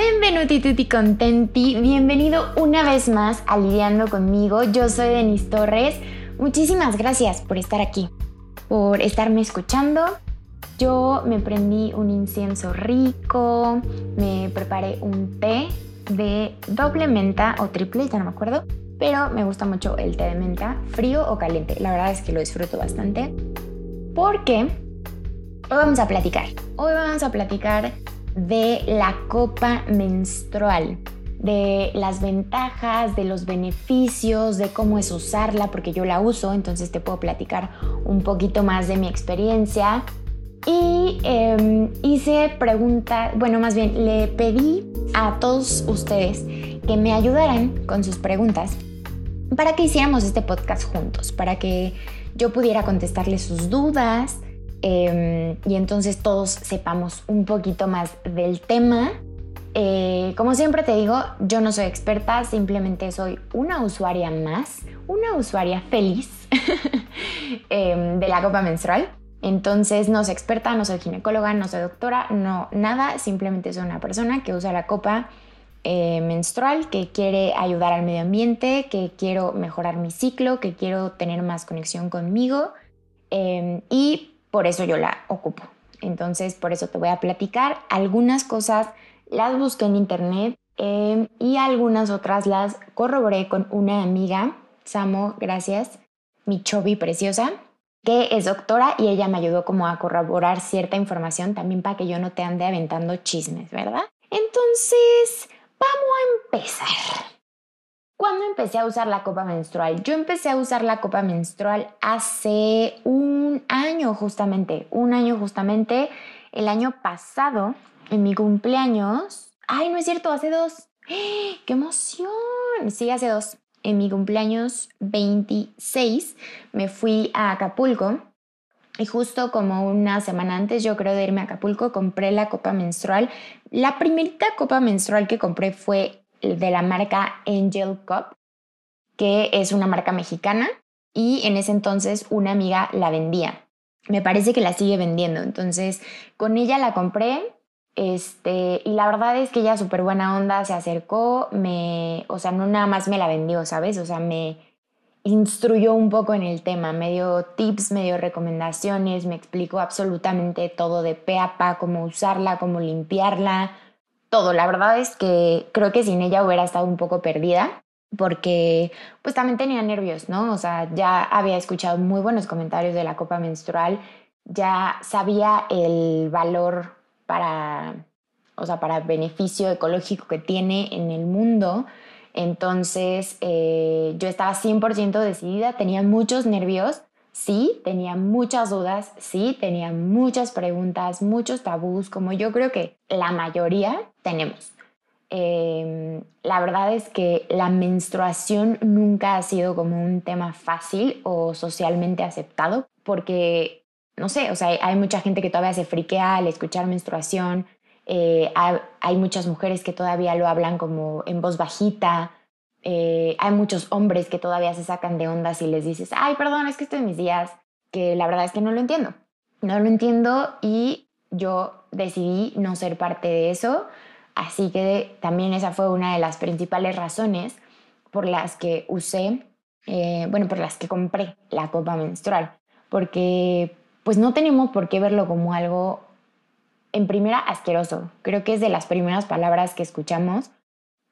Benvenuti tutti contenti, bienvenido una vez más a Lidiando conmigo. Yo soy Denise Torres. Muchísimas gracias por estar aquí, por estarme escuchando. Yo me prendí un incienso rico, me preparé un té de doble menta o triple, ya no me acuerdo, pero me gusta mucho el té de menta, frío o caliente. La verdad es que lo disfruto bastante porque hoy vamos a platicar. Hoy vamos a platicar de la copa menstrual, de las ventajas, de los beneficios, de cómo es usarla, porque yo la uso, entonces te puedo platicar un poquito más de mi experiencia. Y em, hice preguntas, bueno, más bien le pedí a todos ustedes que me ayudaran con sus preguntas para que hiciéramos este podcast juntos, para que yo pudiera contestarles sus dudas, Em, y entonces todos sepamos un poquito más del tema. Eh, como siempre te digo, yo no soy experta, simplemente soy una usuaria más, una usuaria feliz em, de la copa menstrual. Entonces no soy experta, no soy ginecóloga, no soy doctora, no nada, simplemente soy una persona que usa la copa eh, menstrual, que quiere ayudar al medio ambiente, que quiero mejorar mi ciclo, que quiero tener más conexión conmigo. Em, y por eso yo la ocupo. Entonces, por eso te voy a platicar. Algunas cosas las busqué en internet em, y algunas otras las corroboré con una amiga, Samo, gracias, mi preciosa, que es doctora y ella me ayudó como a corroborar cierta información también para que yo no te ande aventando chismes, ¿verdad? Entonces, vamos a empezar. ¿Cuándo empecé a usar la copa menstrual? Yo empecé a usar la copa menstrual hace un año justamente, un año justamente, el año pasado, en mi cumpleaños. Ay, no es cierto, hace dos. ¡Qué emoción! Sí, hace dos. En mi cumpleaños 26 me fui a Acapulco y justo como una semana antes, yo creo de irme a Acapulco, compré la copa menstrual. La primerita copa menstrual que compré fue de la marca Angel Cup, que es una marca mexicana y en ese entonces una amiga la vendía. Me parece que la sigue vendiendo, entonces con ella la compré este, y la verdad es que ella súper buena onda se acercó, me, o sea, no nada más me la vendió, ¿sabes? O sea, me instruyó un poco en el tema, me dio tips, me dio recomendaciones, me explicó absolutamente todo de pe a pa, cómo usarla, cómo limpiarla, todo. La verdad es que creo que sin ella hubiera estado un poco perdida porque pues también tenía nervios, ¿no? O sea, ya había escuchado muy buenos comentarios de la copa menstrual, ya sabía el valor para, o sea, para beneficio ecológico que tiene en el mundo. Entonces, eh, yo estaba 100% decidida, tenía muchos nervios, sí, tenía muchas dudas, sí, tenía muchas preguntas, muchos tabús, como yo creo que la mayoría tenemos. Em, la verdad es que la menstruación nunca ha sido como un tema fácil o socialmente aceptado, porque, no sé, o sea, hay mucha gente que todavía se friquea al escuchar menstruación, eh, hay muchas mujeres que todavía lo hablan como en voz bajita, eh, hay muchos hombres que todavía se sacan de ondas y les dices, ay, perdón, es que estoy en mis días, que la verdad es que no lo entiendo. No lo entiendo y yo decidí no ser parte de eso. Así que también esa fue una de las principales razones por las que usé, eh, bueno, por las que compré la copa menstrual. Porque pues no tenemos por qué verlo como algo, en primera, asqueroso. Creo que es de las primeras palabras que escuchamos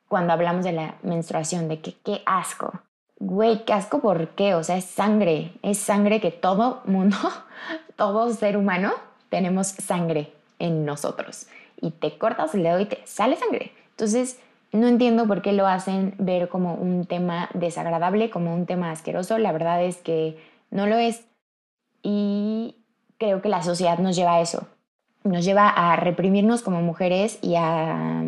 cuando hablamos de la menstruación, de que qué asco. Güey, qué asco, ¿por qué? O sea, es sangre, es sangre que todo mundo, todo ser humano, tenemos sangre en nosotros. Y te cortas el dedo y te sale sangre. Entonces, no entiendo por qué lo hacen ver como un tema desagradable, como un tema asqueroso. La verdad es que no lo es. Y creo que la sociedad nos lleva a eso. Nos lleva a reprimirnos como mujeres y a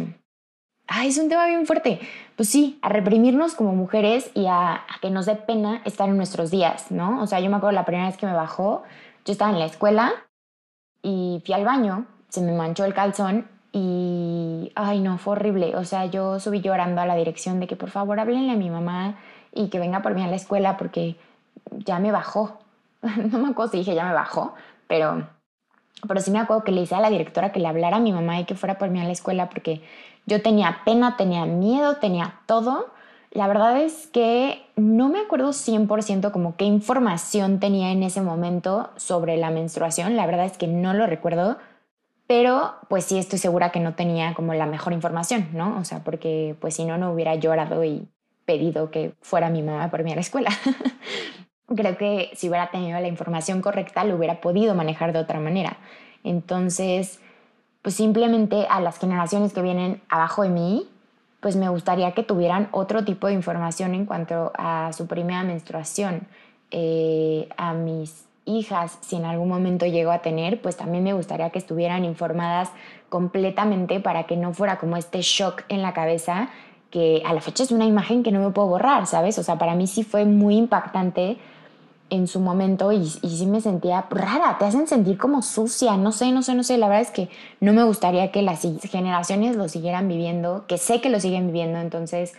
ay, es un tema bien fuerte. Pues sí, a reprimirnos como mujeres y a, que nos dé pena estar en nuestros días, ¿no? O sea, yo me acuerdo la primera vez que me bajó, yo estaba en la escuela y fui al baño, se me manchó el calzón y, ay, no, fue horrible. O sea, yo subí llorando a la dirección de que por favor háblenle a mi mamá y que venga por mí a la escuela porque ya me bajó. no me acuerdo si dije ya me bajó, pero pero sí me acuerdo que le hice a la directora que le hablara a mi mamá y que fuera por mí a la escuela porque yo tenía pena, tenía miedo, tenía todo. La verdad es que no me acuerdo 100% como qué información tenía en ese momento sobre la menstruación, la verdad es que no lo recuerdo, pero pues sí estoy segura que no tenía como la mejor información, ¿no? O sea, porque pues si no, no hubiera llorado y pedido que fuera mi mamá por mí a la escuela. Creo que si hubiera tenido la información correcta, lo hubiera podido manejar de otra manera. Entonces, pues simplemente a las generaciones que vienen abajo de mí, pues me gustaría que tuvieran otro tipo de información en cuanto a su primera menstruación. Eh, a mis hijas, si en algún momento llego a tener, pues también me gustaría que estuvieran informadas completamente para que no fuera como este shock en la cabeza, que a la fecha es una imagen que no me puedo borrar, ¿sabes? O sea, para mí sí fue muy impactante en su momento y, y, sí me sentía rara, te hacen sentir como sucia, no sé, no sé, no sé, la verdad es que no me gustaría que las generaciones lo siguieran viviendo, que sé que lo siguen viviendo, entonces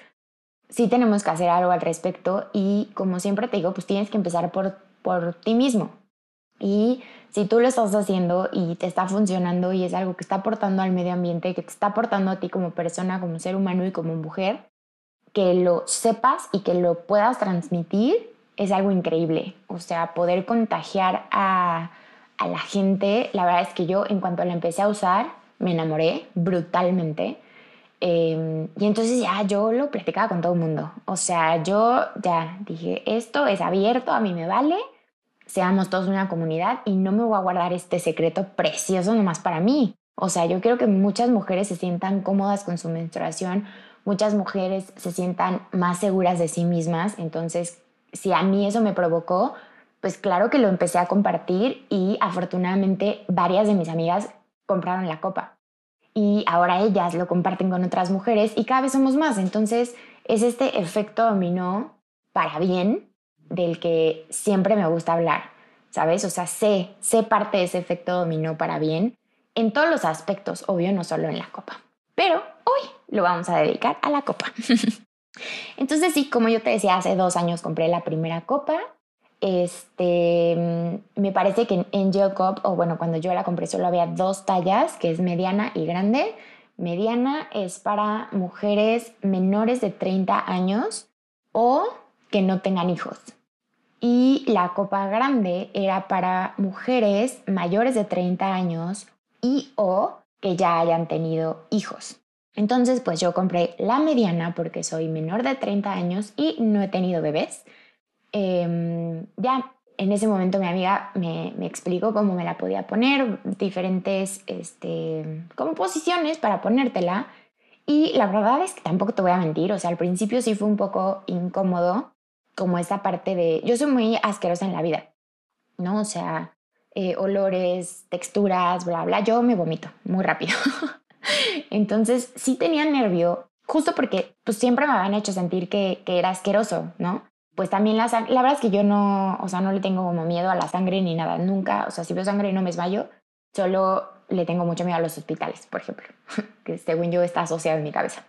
sí tenemos que hacer algo al respecto y como siempre te digo, pues tienes que empezar por, por ti mismo. Y si tú lo estás haciendo y te está funcionando y es algo que está aportando al medio ambiente, que te está aportando a ti como persona, como ser humano y como mujer, que lo sepas y que lo puedas transmitir es algo increíble. O sea, poder contagiar a, la gente, la verdad es que yo en cuanto la empecé a usar, me enamoré brutalmente. Em, y entonces ya yo lo platicaba con todo el mundo. O sea, yo ya dije, esto es abierto, a mí me vale, seamos todos una comunidad y no me voy a guardar este secreto precioso nomás para mí. O sea, yo quiero que muchas mujeres se sientan cómodas con su menstruación, muchas mujeres se sientan más seguras de sí mismas. Entonces, si a mí eso me provocó, pues claro que lo empecé a compartir y afortunadamente varias de mis amigas compraron la copa. Y ahora ellas lo comparten con otras mujeres y cada vez somos más. Entonces es este efecto dominó para bien del que siempre me gusta hablar, ¿sabes? O sea, sé, sé parte de ese efecto dominó para bien en todos los aspectos, obvio, no solo en la copa. Pero hoy lo vamos a dedicar a la copa. Entonces sí, como yo te decía, hace dos años compré la primera copa. Este, me parece que en Angel Cup, o bueno, cuando yo la compré solo había dos tallas, que es mediana y grande. Mediana es para mujeres menores de 30 años o que no tengan hijos. Y la copa grande era para mujeres mayores de 30 años y o que ya hayan tenido hijos. Entonces, pues yo compré la mediana porque soy menor de 30 años y no he tenido bebés. Em, ya en ese momento mi amiga me, explicó cómo me la podía poner, diferentes este, como posiciones para ponértela. Y la verdad es que tampoco te voy a mentir, o sea, al principio sí fue un poco incómodo, como esa parte de, yo soy muy asquerosa en la vida, ¿no? O sea, eh, olores, texturas, bla, bla, yo me vomito muy rápido. Entonces sí tenía nervio, justo porque pues siempre me habían hecho sentir que, que era asqueroso, ¿no? Pues también la sangre, la verdad es que yo no, o sea, no le tengo como miedo a la sangre ni nada, nunca, o sea, si veo sangre no me desmayo, solo le tengo mucho miedo a los hospitales, por ejemplo, que según yo está asociado en mi cabeza.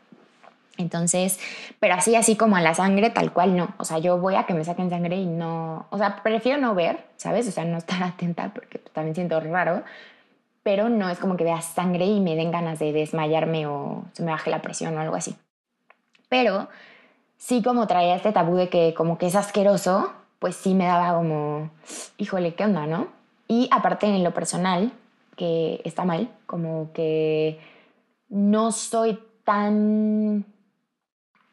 Entonces, pero así, así como a la sangre, tal cual no. O sea, yo voy a que me saquen sangre y no, o sea, prefiero no ver, ¿sabes? O sea, no estar atenta porque también siento raro, pero no es como que vea sangre y me den ganas de desmayarme o se me baje la presión o algo así. Pero sí como traía este tabú de que como que es asqueroso, pues sí me daba como, híjole, ¿qué onda, no? Y aparte en lo personal, que está mal, como que no soy tan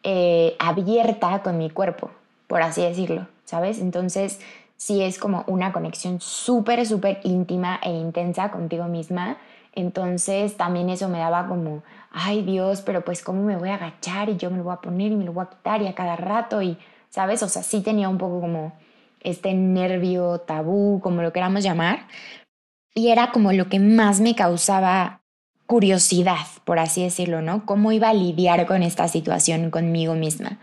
eh, abierta con mi cuerpo, por así decirlo, ¿sabes? Entonces si es como una conexión súper, súper íntima e intensa contigo misma. Entonces también eso me daba como, ay Dios, pero pues cómo me voy a agachar y yo me lo voy a poner y me lo voy a quitar y a cada rato y, ¿sabes? O sea, sí tenía un poco como este nervio tabú, como lo queramos llamar. Y era como lo que más me causaba curiosidad, por así decirlo, ¿no? Cómo iba a lidiar con esta situación conmigo misma.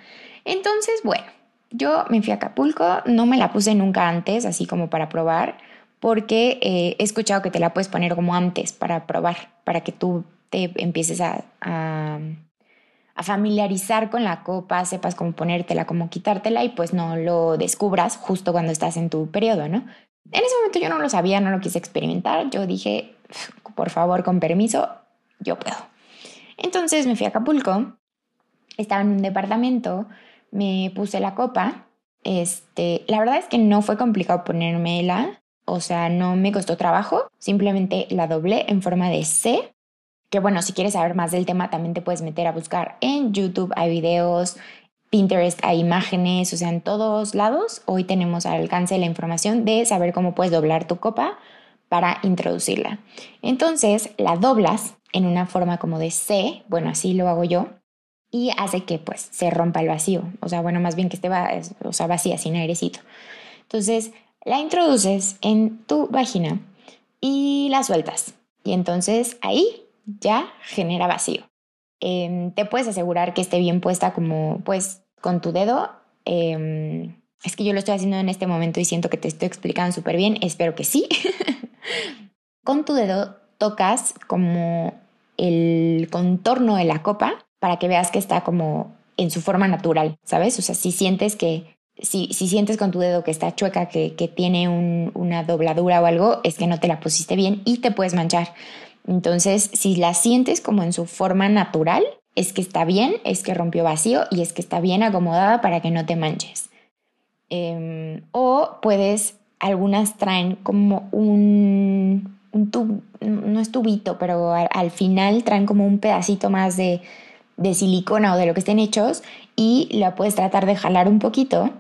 Entonces, bueno, yo me fui a Acapulco, no me la puse nunca antes, así como para probar, porque eh, he escuchado que te la puedes poner como antes para probar, para que tú te empieces a, a, familiarizar con la copa, sepas cómo ponértela, cómo quitártela y pues no lo descubras justo cuando estás en tu periodo, ¿no? En ese momento yo no lo sabía, no lo quise experimentar. Yo dije, por favor, con permiso, yo puedo. Entonces me fui a Acapulco, estaba en un departamento, me puse la copa. Este, la verdad es que no fue complicado ponérmela, o sea, no me costó trabajo, simplemente la doblé en forma de C. Que bueno, si quieres saber más del tema, también te puedes meter a buscar en YouTube, hay videos, Pinterest, hay imágenes, o sea, en todos lados. Hoy tenemos al alcance la información de saber cómo puedes doblar tu copa para introducirla. Entonces, la doblas en una forma como de C, bueno, así lo hago yo, y hace que pues se rompa el vacío, o sea, bueno, más bien que esté o sea, vacía, sin airecito. Entonces, la introduces en tu vagina y la sueltas. Y entonces ahí ya genera vacío. Em, te puedes asegurar que esté bien puesta como pues con tu dedo. Em, es que yo lo estoy haciendo en este momento y siento que te estoy explicando súper bien. Espero que sí. con tu dedo tocas como el contorno de la copa para que veas que está como en su forma natural, ¿sabes? O sea, si sientes que, si, si sientes con tu dedo que está chueca, que, que tiene una dobladura o algo, es que no te la pusiste bien y te puedes manchar. Entonces, si la sientes como en su forma natural, es que está bien, es que rompió vacío y es que está bien acomodada para que no te manches. Em, o puedes, algunas traen como un, un no es tubito, pero al, final traen como un pedacito más de, de silicona o de lo que estén hechos y la puedes tratar de jalar un poquito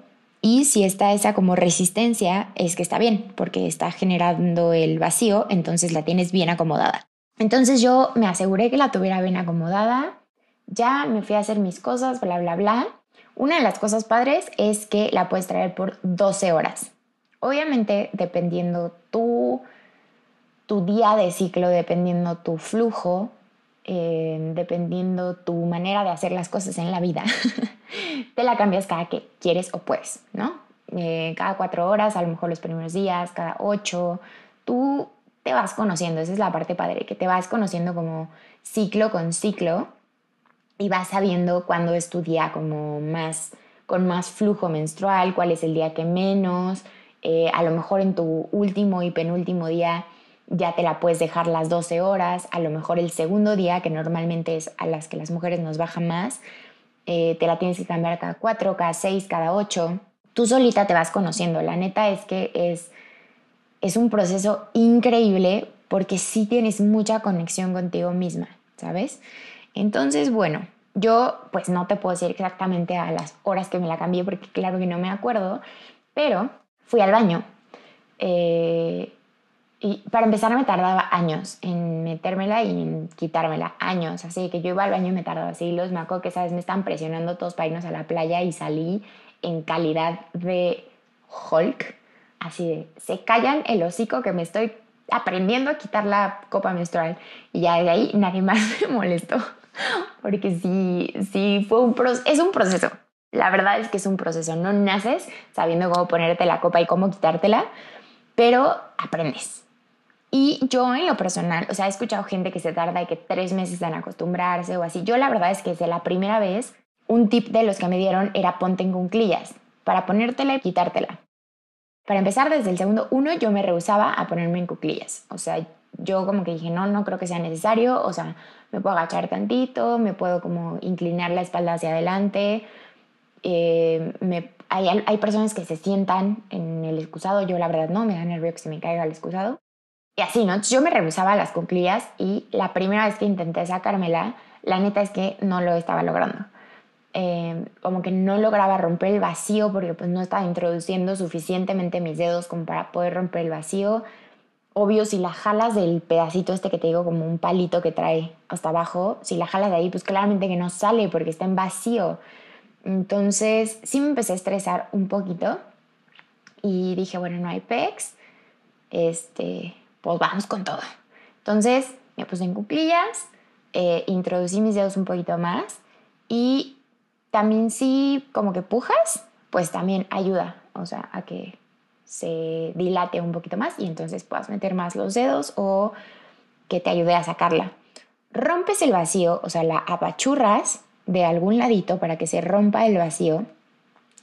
y si está esa como resistencia es que está bien porque está generando el vacío, entonces la tienes bien acomodada. Entonces yo me aseguré que la tuviera bien acomodada, ya me fui a hacer mis cosas, bla, bla, bla. Una de las cosas padres es que la puedes traer por 12 horas. Obviamente, dependiendo tu, tu día de ciclo, dependiendo tu flujo, eh, dependiendo tu manera de hacer las cosas en la vida, te la cambias cada que quieres o puedes, ¿no? Eh, cada cuatro horas, a lo mejor los primeros días, cada ocho, tú te vas conociendo, esa es la parte padre, que te vas conociendo como ciclo con ciclo y vas sabiendo cuándo es tu día como más, con más flujo menstrual, cuál es el día que menos, eh, a lo mejor en tu último y penúltimo día ya te la puedes dejar las 12 horas, a lo mejor el segundo día, que normalmente es a las que las mujeres nos bajan más, eh, te la tienes que cambiar cada 4, cada 6, cada 8. Tú solita te vas conociendo. La neta es que es es un proceso increíble porque sí tienes mucha conexión contigo misma, ¿sabes? Entonces, bueno, yo pues no te puedo decir exactamente a las horas que me la cambié porque claro que no me acuerdo, pero fui al baño. Eh, y para empezar me tardaba años en metérmela y en quitármela, años. Así que yo iba al baño y me tardaba siglos. Me acuerdo que, ¿sabes? Me estaban presionando todos para irnos a la playa y salí en calidad de Hulk así de, se callan el hocico que me estoy aprendiendo a quitar la copa menstrual. Y ya de ahí nadie más me molestó. Porque sí, sí fue un proceso, es un proceso. La verdad es que es un proceso. No naces sabiendo cómo ponerte la copa y cómo quitártela, pero aprendes. Y yo en lo personal, o sea, he escuchado gente que se tarda de que tres meses en acostumbrarse o así. Yo la verdad es que desde la primera vez, un tip de los que me dieron era ponte en cunclillas para ponértela y quitártela. Para empezar, desde el segundo uno yo me rehusaba a ponerme en cuclillas. O sea, yo como que dije, no, no creo que sea necesario. O sea, me puedo agachar tantito, me puedo como inclinar la espalda hacia adelante. Eh, me, hay, hay, personas que se sientan en el excusado, yo la verdad no, me da nervio que se me caiga el excusado. Y así, ¿no? Entonces yo me rehusaba las cuclillas y la primera vez que intenté sacármela, la neta es que no lo estaba logrando. Em, como que no lograba romper el vacío porque pues no estaba introduciendo suficientemente mis dedos como para poder romper el vacío. Obvio, si la jalas del pedacito este que te digo como un palito que trae hasta abajo, si la jalas de ahí, pues claramente que no sale porque está en vacío. Entonces sí me empecé a estresar un poquito y dije, bueno, no hay pex, este, pues vamos con todo. Entonces me puse en cuclillas, eh, introducí mis dedos un poquito más y también si como que pujas, pues también ayuda, o sea, a que se dilate un poquito más y entonces puedas meter más los dedos o que te ayude a sacarla. Rompes el vacío, o sea, la apachurras de algún ladito para que se rompa el vacío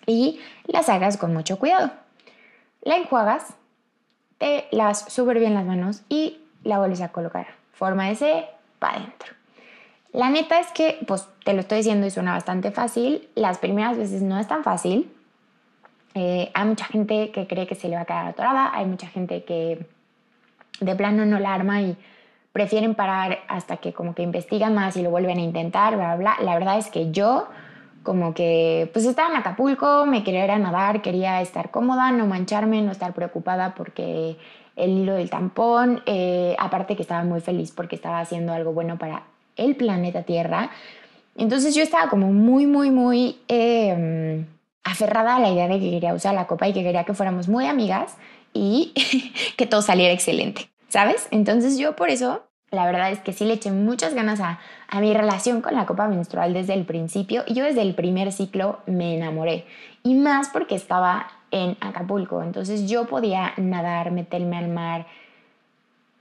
y la sacas con mucho cuidado. La enjuagas te lavas súper bien las manos y la vuelves a colocar. Forma de C, para adentro. La neta es que, pues te lo estoy diciendo y suena bastante fácil. Las primeras veces no es tan fácil. Eh, hay mucha gente que cree que se le va a quedar atorada, hay mucha gente que de plano no la arma y prefieren parar hasta que como que investigan más y lo vuelven a intentar, bla, bla, bla. La verdad es que yo como que pues estaba en Acapulco, me quería ir a nadar, quería estar cómoda, no mancharme, no estar preocupada porque el hilo del tampón, eh, aparte que estaba muy feliz porque estaba haciendo algo bueno para el planeta Tierra. Entonces yo estaba como muy, muy, muy em, aferrada a la idea de que quería usar la copa y que quería que fuéramos muy amigas y que todo saliera excelente, ¿sabes? Entonces yo por eso la verdad es que sí le eché muchas ganas a, mi relación con la copa menstrual desde el principio y yo desde el primer ciclo me enamoré. Y más porque estaba en Acapulco, entonces yo podía nadar, meterme al mar,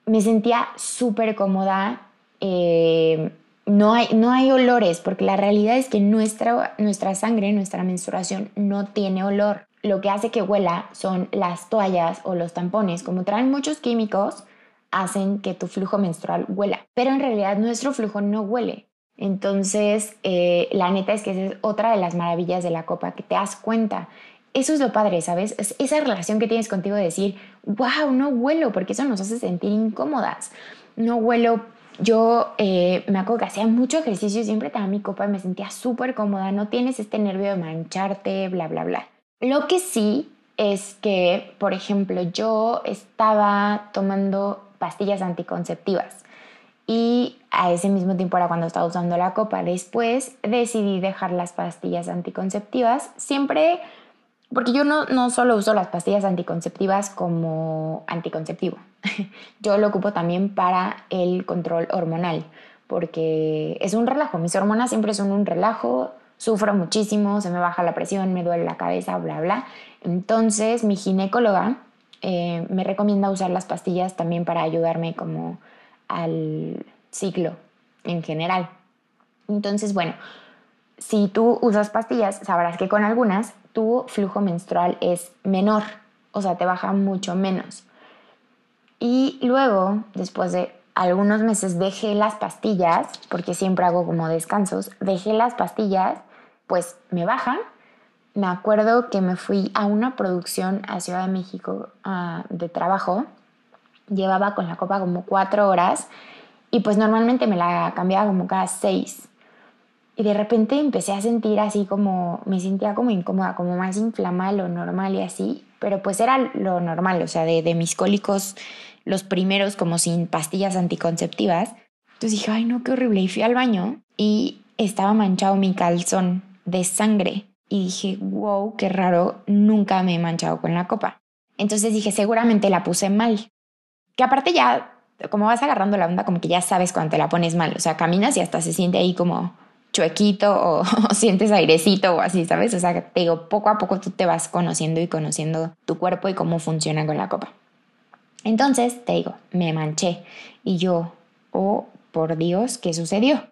me sentía súper cómoda. Eh, no, hay, no hay olores, porque la realidad es que nuestra, nuestra sangre, nuestra menstruación no tiene olor. Lo que hace que huela son las toallas o los tampones. Como traen muchos químicos, hacen que tu flujo menstrual huela. Pero en realidad nuestro flujo no huele. Entonces, eh, la neta es que esa es otra de las maravillas de la copa, que te das cuenta. Eso es lo padre, ¿sabes? Es esa relación que tienes contigo de decir, wow, no huelo, porque eso nos hace sentir incómodas. No huelo. Yo eh, me acuerdo que hacía mucho ejercicio siempre tenía mi copa y me sentía súper cómoda. No tienes este nervio de mancharte, bla, bla, bla. Lo que sí es que, por ejemplo, yo estaba tomando pastillas anticonceptivas. Y a ese mismo tiempo era cuando estaba usando la copa. Después decidí dejar las pastillas anticonceptivas, siempre, porque yo no, no solo uso las pastillas anticonceptivas como anticonceptivo, yo lo ocupo también para el control hormonal, porque es un relajo, mis hormonas siempre son un relajo, sufro muchísimo, se me baja la presión, me duele la cabeza, bla, bla. Entonces mi ginecóloga eh, me recomienda usar las pastillas también para ayudarme como al ciclo en general. Entonces, bueno, si tú usas pastillas, sabrás que con algunas tu flujo menstrual es menor, o sea, te baja mucho menos. Y luego, después de algunos meses, dejé las pastillas, porque siempre hago como descansos, dejé las pastillas, pues me bajan, me acuerdo que me fui a una producción a Ciudad de México ah, de trabajo. Llevaba con la copa como cuatro horas y pues normalmente me la cambiaba como cada seis. Y de repente empecé a sentir así como, me sentía como incómoda, como más inflamada lo normal y así, pero pues era lo normal, o sea, de, de mis cólicos, los primeros como sin pastillas anticonceptivas. Entonces dije, ay no, qué horrible. Y fui al baño y estaba manchado mi calzón de sangre y dije, wow, qué raro, nunca me he manchado con la copa. Entonces dije, seguramente la puse mal. Que aparte ya, como vas agarrando la onda, como que ya sabes cuando te la pones mal. O sea, caminas y hasta se siente ahí como chuequito o, sientes airecito o así, ¿sabes? O sea, te digo, poco a poco tú te vas conociendo y conociendo tu cuerpo y cómo funciona con la copa. Entonces, te digo, me manché y yo, oh, por Dios, ¿qué sucedió?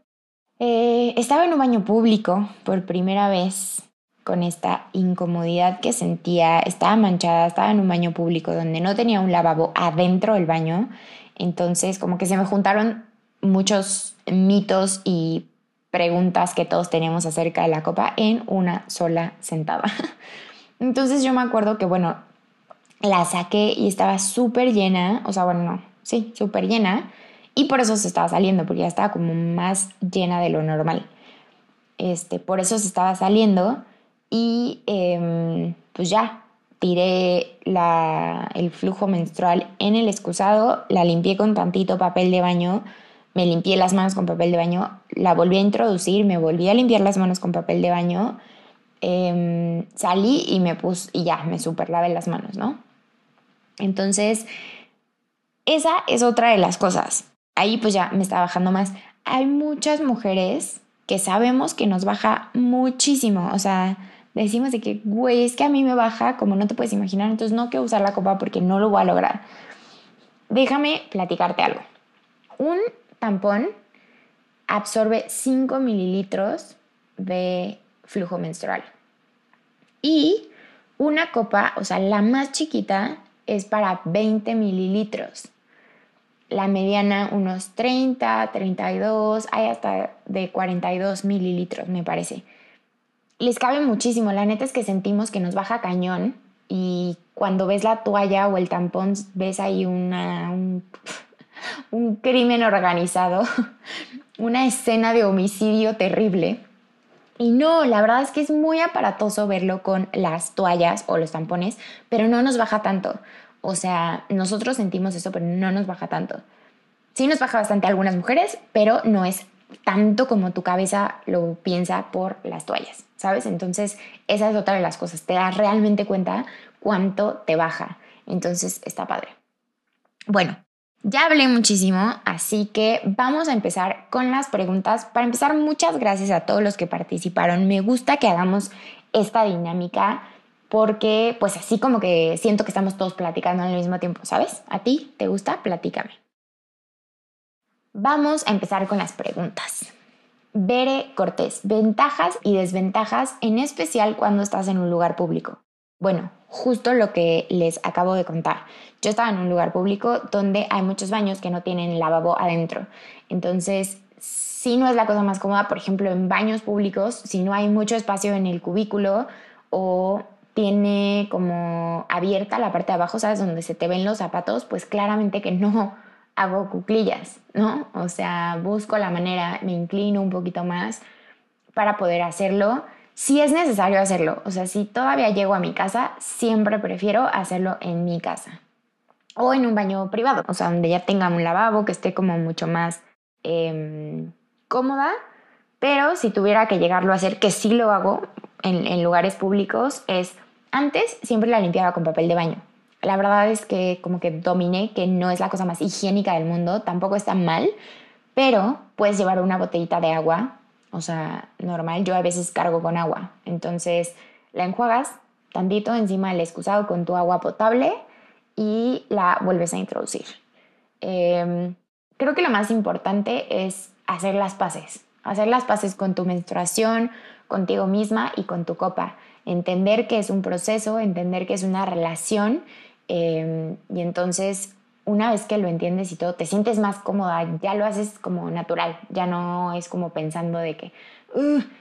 Eh, estaba en un baño público por primera vez con esta incomodidad que sentía, estaba manchada, estaba en un baño público donde no tenía un lavabo adentro del baño, entonces como que se me juntaron muchos mitos y preguntas que todos teníamos acerca de la copa en una sola sentada. Entonces yo me acuerdo que, bueno, la saqué y estaba súper llena, o sea, bueno, no, sí, súper llena, y por eso se estaba saliendo, porque ya estaba como más llena de lo normal. Este, por eso se estaba saliendo y em, pues ya tiré el flujo menstrual en el excusado, la limpié con tantito papel de baño, me limpié las manos con papel de baño, la volví a introducir, me volví a limpiar las manos con papel de baño, em, salí y me puse y ya, me super lavé las manos, ¿no? Entonces, esa es otra de las cosas. Ahí pues ya me está bajando más. Hay muchas mujeres que sabemos que nos baja muchísimo, o sea, decimos de que, güey, es que a mí me baja como no te puedes imaginar, entonces no quiero usar la copa porque no lo voy a lograr. Déjame platicarte algo. Un tampón absorbe 5 mililitros de flujo menstrual. Y una copa, o sea, la más chiquita, es para 20 mililitros. La mediana unos 30, 32, hay hasta de 42 mililitros, me parece. Les cabe muchísimo, la neta es que sentimos que nos baja cañón y cuando ves la toalla o el tampón ves ahí un, un crimen organizado, una escena de homicidio terrible. Y no, la verdad es que es muy aparatoso verlo con las toallas o los tampones, pero no nos baja tanto. O sea, nosotros sentimos eso, pero no nos baja tanto. Sí nos baja bastante a algunas mujeres, pero no es tanto como tu cabeza lo piensa por las toallas, ¿sabes? Entonces, esa es otra de las cosas. Te das realmente cuenta cuánto te baja. Entonces, está padre. Bueno, ya hablé muchísimo, así que vamos a empezar con las preguntas. Para empezar, muchas gracias a todos los que participaron. Me gusta que hagamos esta dinámica porque pues así como que siento que estamos todos platicando al mismo tiempo, ¿sabes? ¿A ti te gusta? Platícame. Vamos a empezar con las preguntas. Bere Cortés, ventajas y desventajas, en especial cuando estás en un lugar público. Bueno, justo lo que les acabo de contar. Yo estaba en un lugar público donde hay muchos baños que no tienen lavabo adentro. Entonces, si no es la cosa más cómoda, por ejemplo, en baños públicos, si no hay mucho espacio en el cubículo o tiene como abierta la parte de abajo, ¿sabes? Donde se te ven los zapatos, pues claramente que no hago cuclillas, ¿no? O sea, busco la manera, me inclino un poquito más para poder hacerlo si es necesario hacerlo. O sea, si todavía llego a mi casa, siempre prefiero hacerlo en mi casa. O en un baño privado, o sea, donde ya tenga un lavabo, que esté como mucho más em, cómoda. Pero si tuviera que llegarlo a hacer, que sí lo hago en, en lugares públicos, es antes siempre la limpiaba con papel de baño. La verdad es que como que dominé que no es la cosa más higiénica del mundo, tampoco está mal, pero puedes llevar una botellita de agua o sea, normal, yo a veces cargo con agua. Entonces la enjuagas tantito encima del excusado con tu agua potable y la vuelves a introducir. Em, creo que lo más importante es hacer las paces, hacer las paces con tu menstruación, contigo misma y con tu copa. Entender que es un proceso, entender que es una relación em, y entonces una vez que lo entiendes y todo, te sientes más cómoda, ya lo haces como natural, ya no es como pensando de que,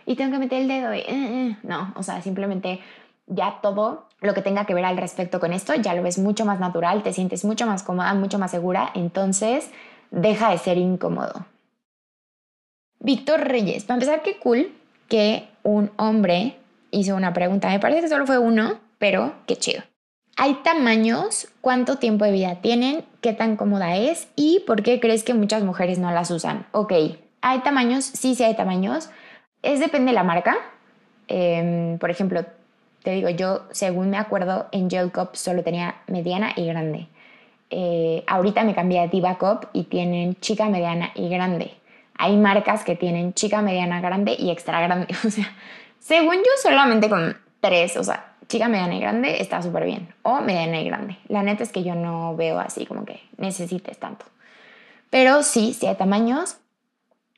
y tengo que meter el dedo, y, uh, uh". no, o sea, simplemente ya todo lo que tenga que ver al respecto con esto, ya lo ves mucho más natural, te sientes mucho más cómoda, mucho más segura, entonces deja de ser incómodo. Víctor Reyes, para empezar, qué cool que un hombre hizo una pregunta, me parece que solo fue uno, pero qué chido. ¿Hay tamaños? ¿Cuánto tiempo de vida tienen? ¿Qué tan cómoda es? ¿Y por qué crees que muchas mujeres no las usan? Ok, ¿hay tamaños? Sí, sí hay tamaños. Es depende de la marca. Em, por ejemplo, te digo, yo según me acuerdo en Gel Cup solo tenía mediana y grande. Eh, ahorita me cambié a Diva Cup y tienen chica, mediana y grande. Hay marcas que tienen chica, mediana, grande y extra grande. O sea, según yo solamente con tres, o sea, chica mediana y grande está súper bien. O mediana y grande. La neta es que yo no veo así como que necesites tanto. Pero sí, si hay tamaños.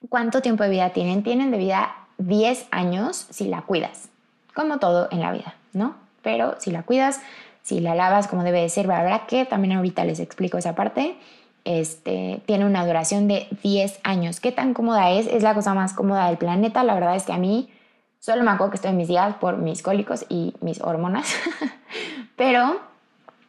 ¿Cuánto tiempo de vida tienen? Tienen de vida 10 años si la cuidas. Como todo en la vida, ¿no? Pero si la cuidas, si la lavas como debe de ser, verdad que también ahorita les explico esa parte. Este, tiene una duración de 10 años. ¿Qué tan cómoda es? Es la cosa más cómoda del planeta. La verdad es que a mí Solo me acuerdo que estoy en mis días por mis cólicos y mis hormonas. Pero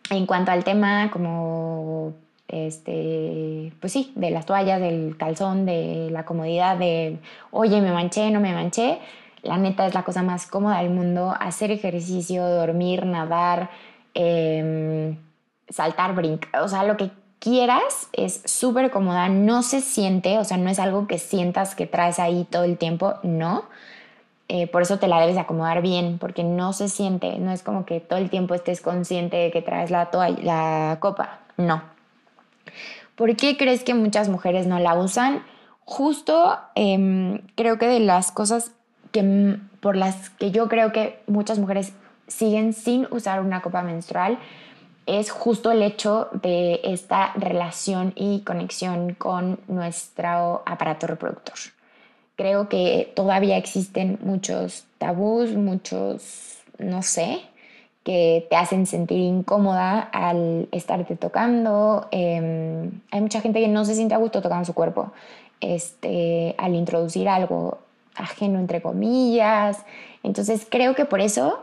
en cuanto al tema como este, pues sí, de las toallas, del calzón, de la comodidad, de, oye, me manché, no me manché, la neta es la cosa más cómoda del mundo, hacer ejercicio, dormir, nadar, em, saltar, brincar, o sea, lo que quieras es súper cómoda, no se siente, o sea, no es algo que sientas que traes ahí todo el tiempo, no. Eh, por eso te la debes acomodar bien, porque no se siente, no es como que todo el tiempo estés consciente de que traes la, la copa, no. ¿Por qué crees que muchas mujeres no la usan? Justo em, creo que de las cosas que, por las que yo creo que muchas mujeres siguen sin usar una copa menstrual es justo el hecho de esta relación y conexión con nuestro aparato reproductor creo que todavía existen muchos tabús, muchos, no sé, que te hacen sentir incómoda al estarte tocando. Em, hay mucha gente que no se siente a gusto tocando su cuerpo este, al introducir algo ajeno, entre comillas. Entonces creo que por eso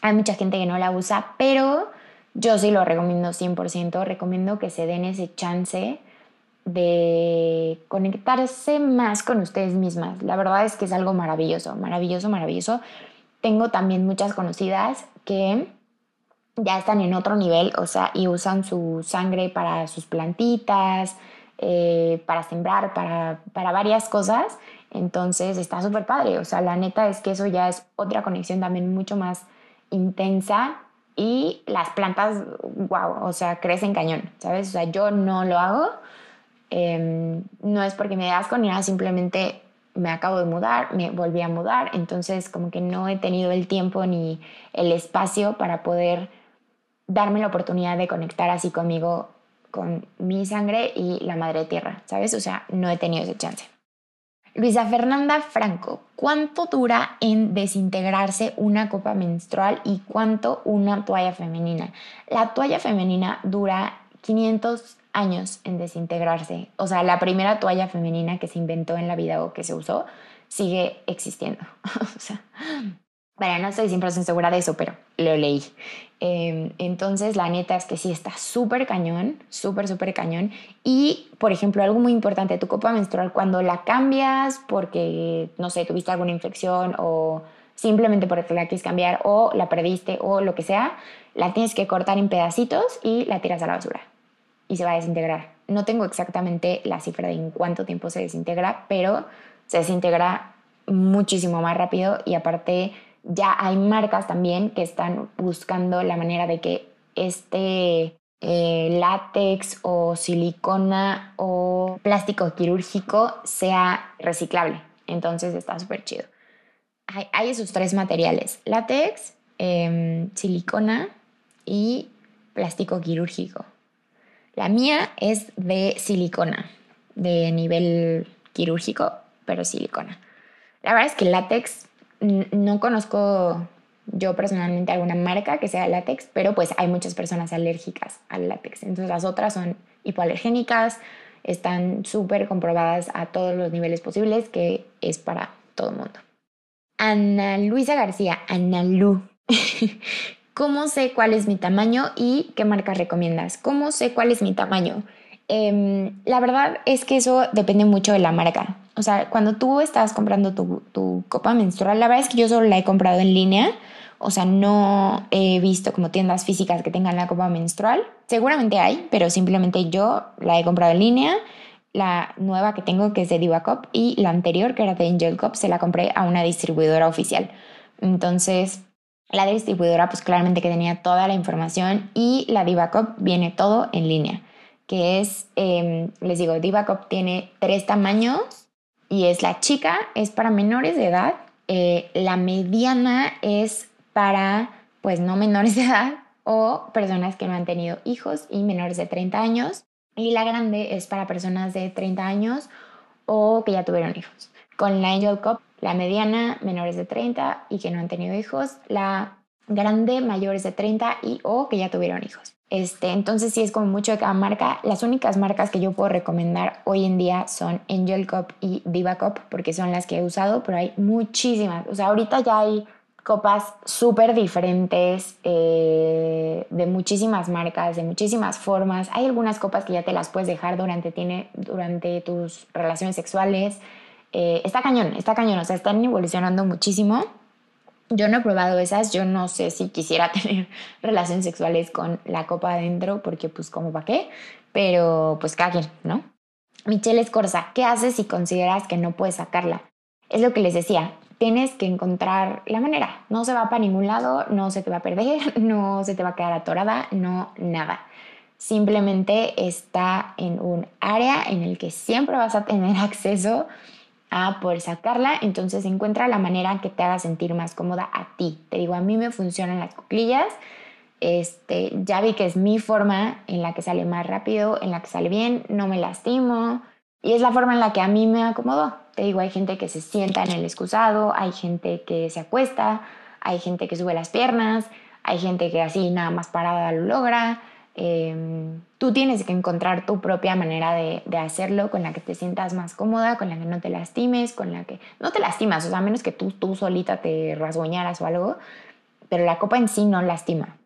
hay mucha gente que no la usa, pero yo sí lo recomiendo 100%. Recomiendo que se den ese chance de conectarse más con ustedes mismas. La verdad es que es algo maravilloso, maravilloso, maravilloso. Tengo también muchas conocidas que ya están en otro nivel, o sea, y usan su sangre para sus plantitas, eh, para sembrar, para, para varias cosas. Entonces está súper padre, o sea, la neta es que eso ya es otra conexión también mucho más intensa y las plantas, wow, o sea, crecen cañón, ¿sabes? O sea, yo no lo hago, em, no es porque me dé asco ni nada, simplemente me acabo de mudar, me volví a mudar, entonces como que no he tenido el tiempo ni el espacio para poder darme la oportunidad de conectar así conmigo, con mi sangre y la madre tierra, ¿sabes? O sea, no he tenido ese chance. Luisa Fernanda Franco, ¿cuánto dura en desintegrarse una copa menstrual y cuánto una toalla femenina? La toalla femenina dura 500 años en desintegrarse. O sea, la primera toalla femenina que se inventó en la vida o que se usó sigue existiendo. o sea, bueno, no estoy siempre segura de eso, pero lo leí. Em, entonces, la neta es que sí está súper cañón, súper, súper cañón. Y, por ejemplo, algo muy importante, tu copa menstrual, cuando la cambias porque, no sé, tuviste alguna infección o simplemente porque la quieres cambiar o la perdiste o lo que sea, la tienes que cortar en pedacitos y la tiras a la basura y se va a desintegrar. No tengo exactamente la cifra de en cuánto tiempo se desintegra, pero se desintegra muchísimo más rápido y aparte ya hay marcas también que están buscando la manera de que este eh, látex o silicona o plástico quirúrgico sea reciclable. Entonces está súper chido. Hay, esos tres materiales, látex, em, silicona y plástico quirúrgico. La mía es de silicona, de nivel quirúrgico, pero silicona. La verdad es que látex no conozco yo personalmente alguna marca que sea látex, pero pues hay muchas personas alérgicas al látex. Entonces las otras son hipoalergénicas, están súper comprobadas a todos los niveles posibles que es para todo el mundo. Ana Luisa García, Ana Lu. ¿Cómo sé cuál es mi tamaño y qué marca recomiendas? ¿Cómo sé cuál es mi tamaño? Em, la verdad es que eso depende mucho de la marca. O sea, cuando tú estás comprando tu, copa menstrual, la verdad es que yo solo la he comprado en línea. O sea, no he visto como tiendas físicas que tengan la copa menstrual. Seguramente hay, pero simplemente yo la he comprado en línea. La nueva que tengo, que es de Diva Cup, y la anterior, que era de Angel Cup, se la compré a una distribuidora oficial. Entonces, la distribuidora, pues claramente que tenía toda la información y la Diva Cup viene todo en línea, que es, em, les digo, Diva Cup tiene tres tamaños y es la chica, es para menores de edad, eh, la mediana es para pues no menores de edad o personas que no han tenido hijos y menores de 30 años y la grande es para personas de 30 años o que ya tuvieron hijos. Con la Angel la mediana menores de 30 y que no han tenido hijos, la grande mayores de 30 y o que ya tuvieron hijos. Este, entonces sí es como mucho de cada marca. Las únicas marcas que yo puedo recomendar hoy en día son Angel Cup y Diva Cup porque son las que he usado, pero hay muchísimas. O sea, ahorita ya hay copas súper diferentes eh, de muchísimas marcas, de muchísimas formas. Hay algunas copas que ya te las puedes dejar durante, tiene, durante tus relaciones sexuales. Eh, está cañón, está cañón, o sea, están evolucionando muchísimo. Yo no he probado esas, yo no sé si quisiera tener relaciones sexuales con la copa adentro, porque pues como para qué, pero pues cada ¿no? Michelle Escorza, ¿qué haces si consideras que no puedes sacarla? Es lo que les decía, tienes que encontrar la manera, no se va para ningún lado, no se te va a perder, no se te va a quedar atorada, no nada. Simplemente está en un área en el que siempre vas a tener acceso a poder sacarla, entonces encuentra la manera que te haga sentir más cómoda a ti. Te digo, a mí me funcionan las cuclillas, este, ya vi que es mi forma en la que sale más rápido, en la que sale bien, no me lastimo y es la forma en la que a mí me acomodó. Te digo, hay gente que se sienta en el excusado, hay gente que se acuesta, hay gente que sube las piernas, hay gente que así nada más parada lo logra. Em, tú tienes que encontrar tu propia manera de, hacerlo con la que te sientas más cómoda, con la que no te lastimes, con la que no te lastimas, o sea, a menos que tú, tú solita te rasguñaras o algo, pero la copa en sí no lastima.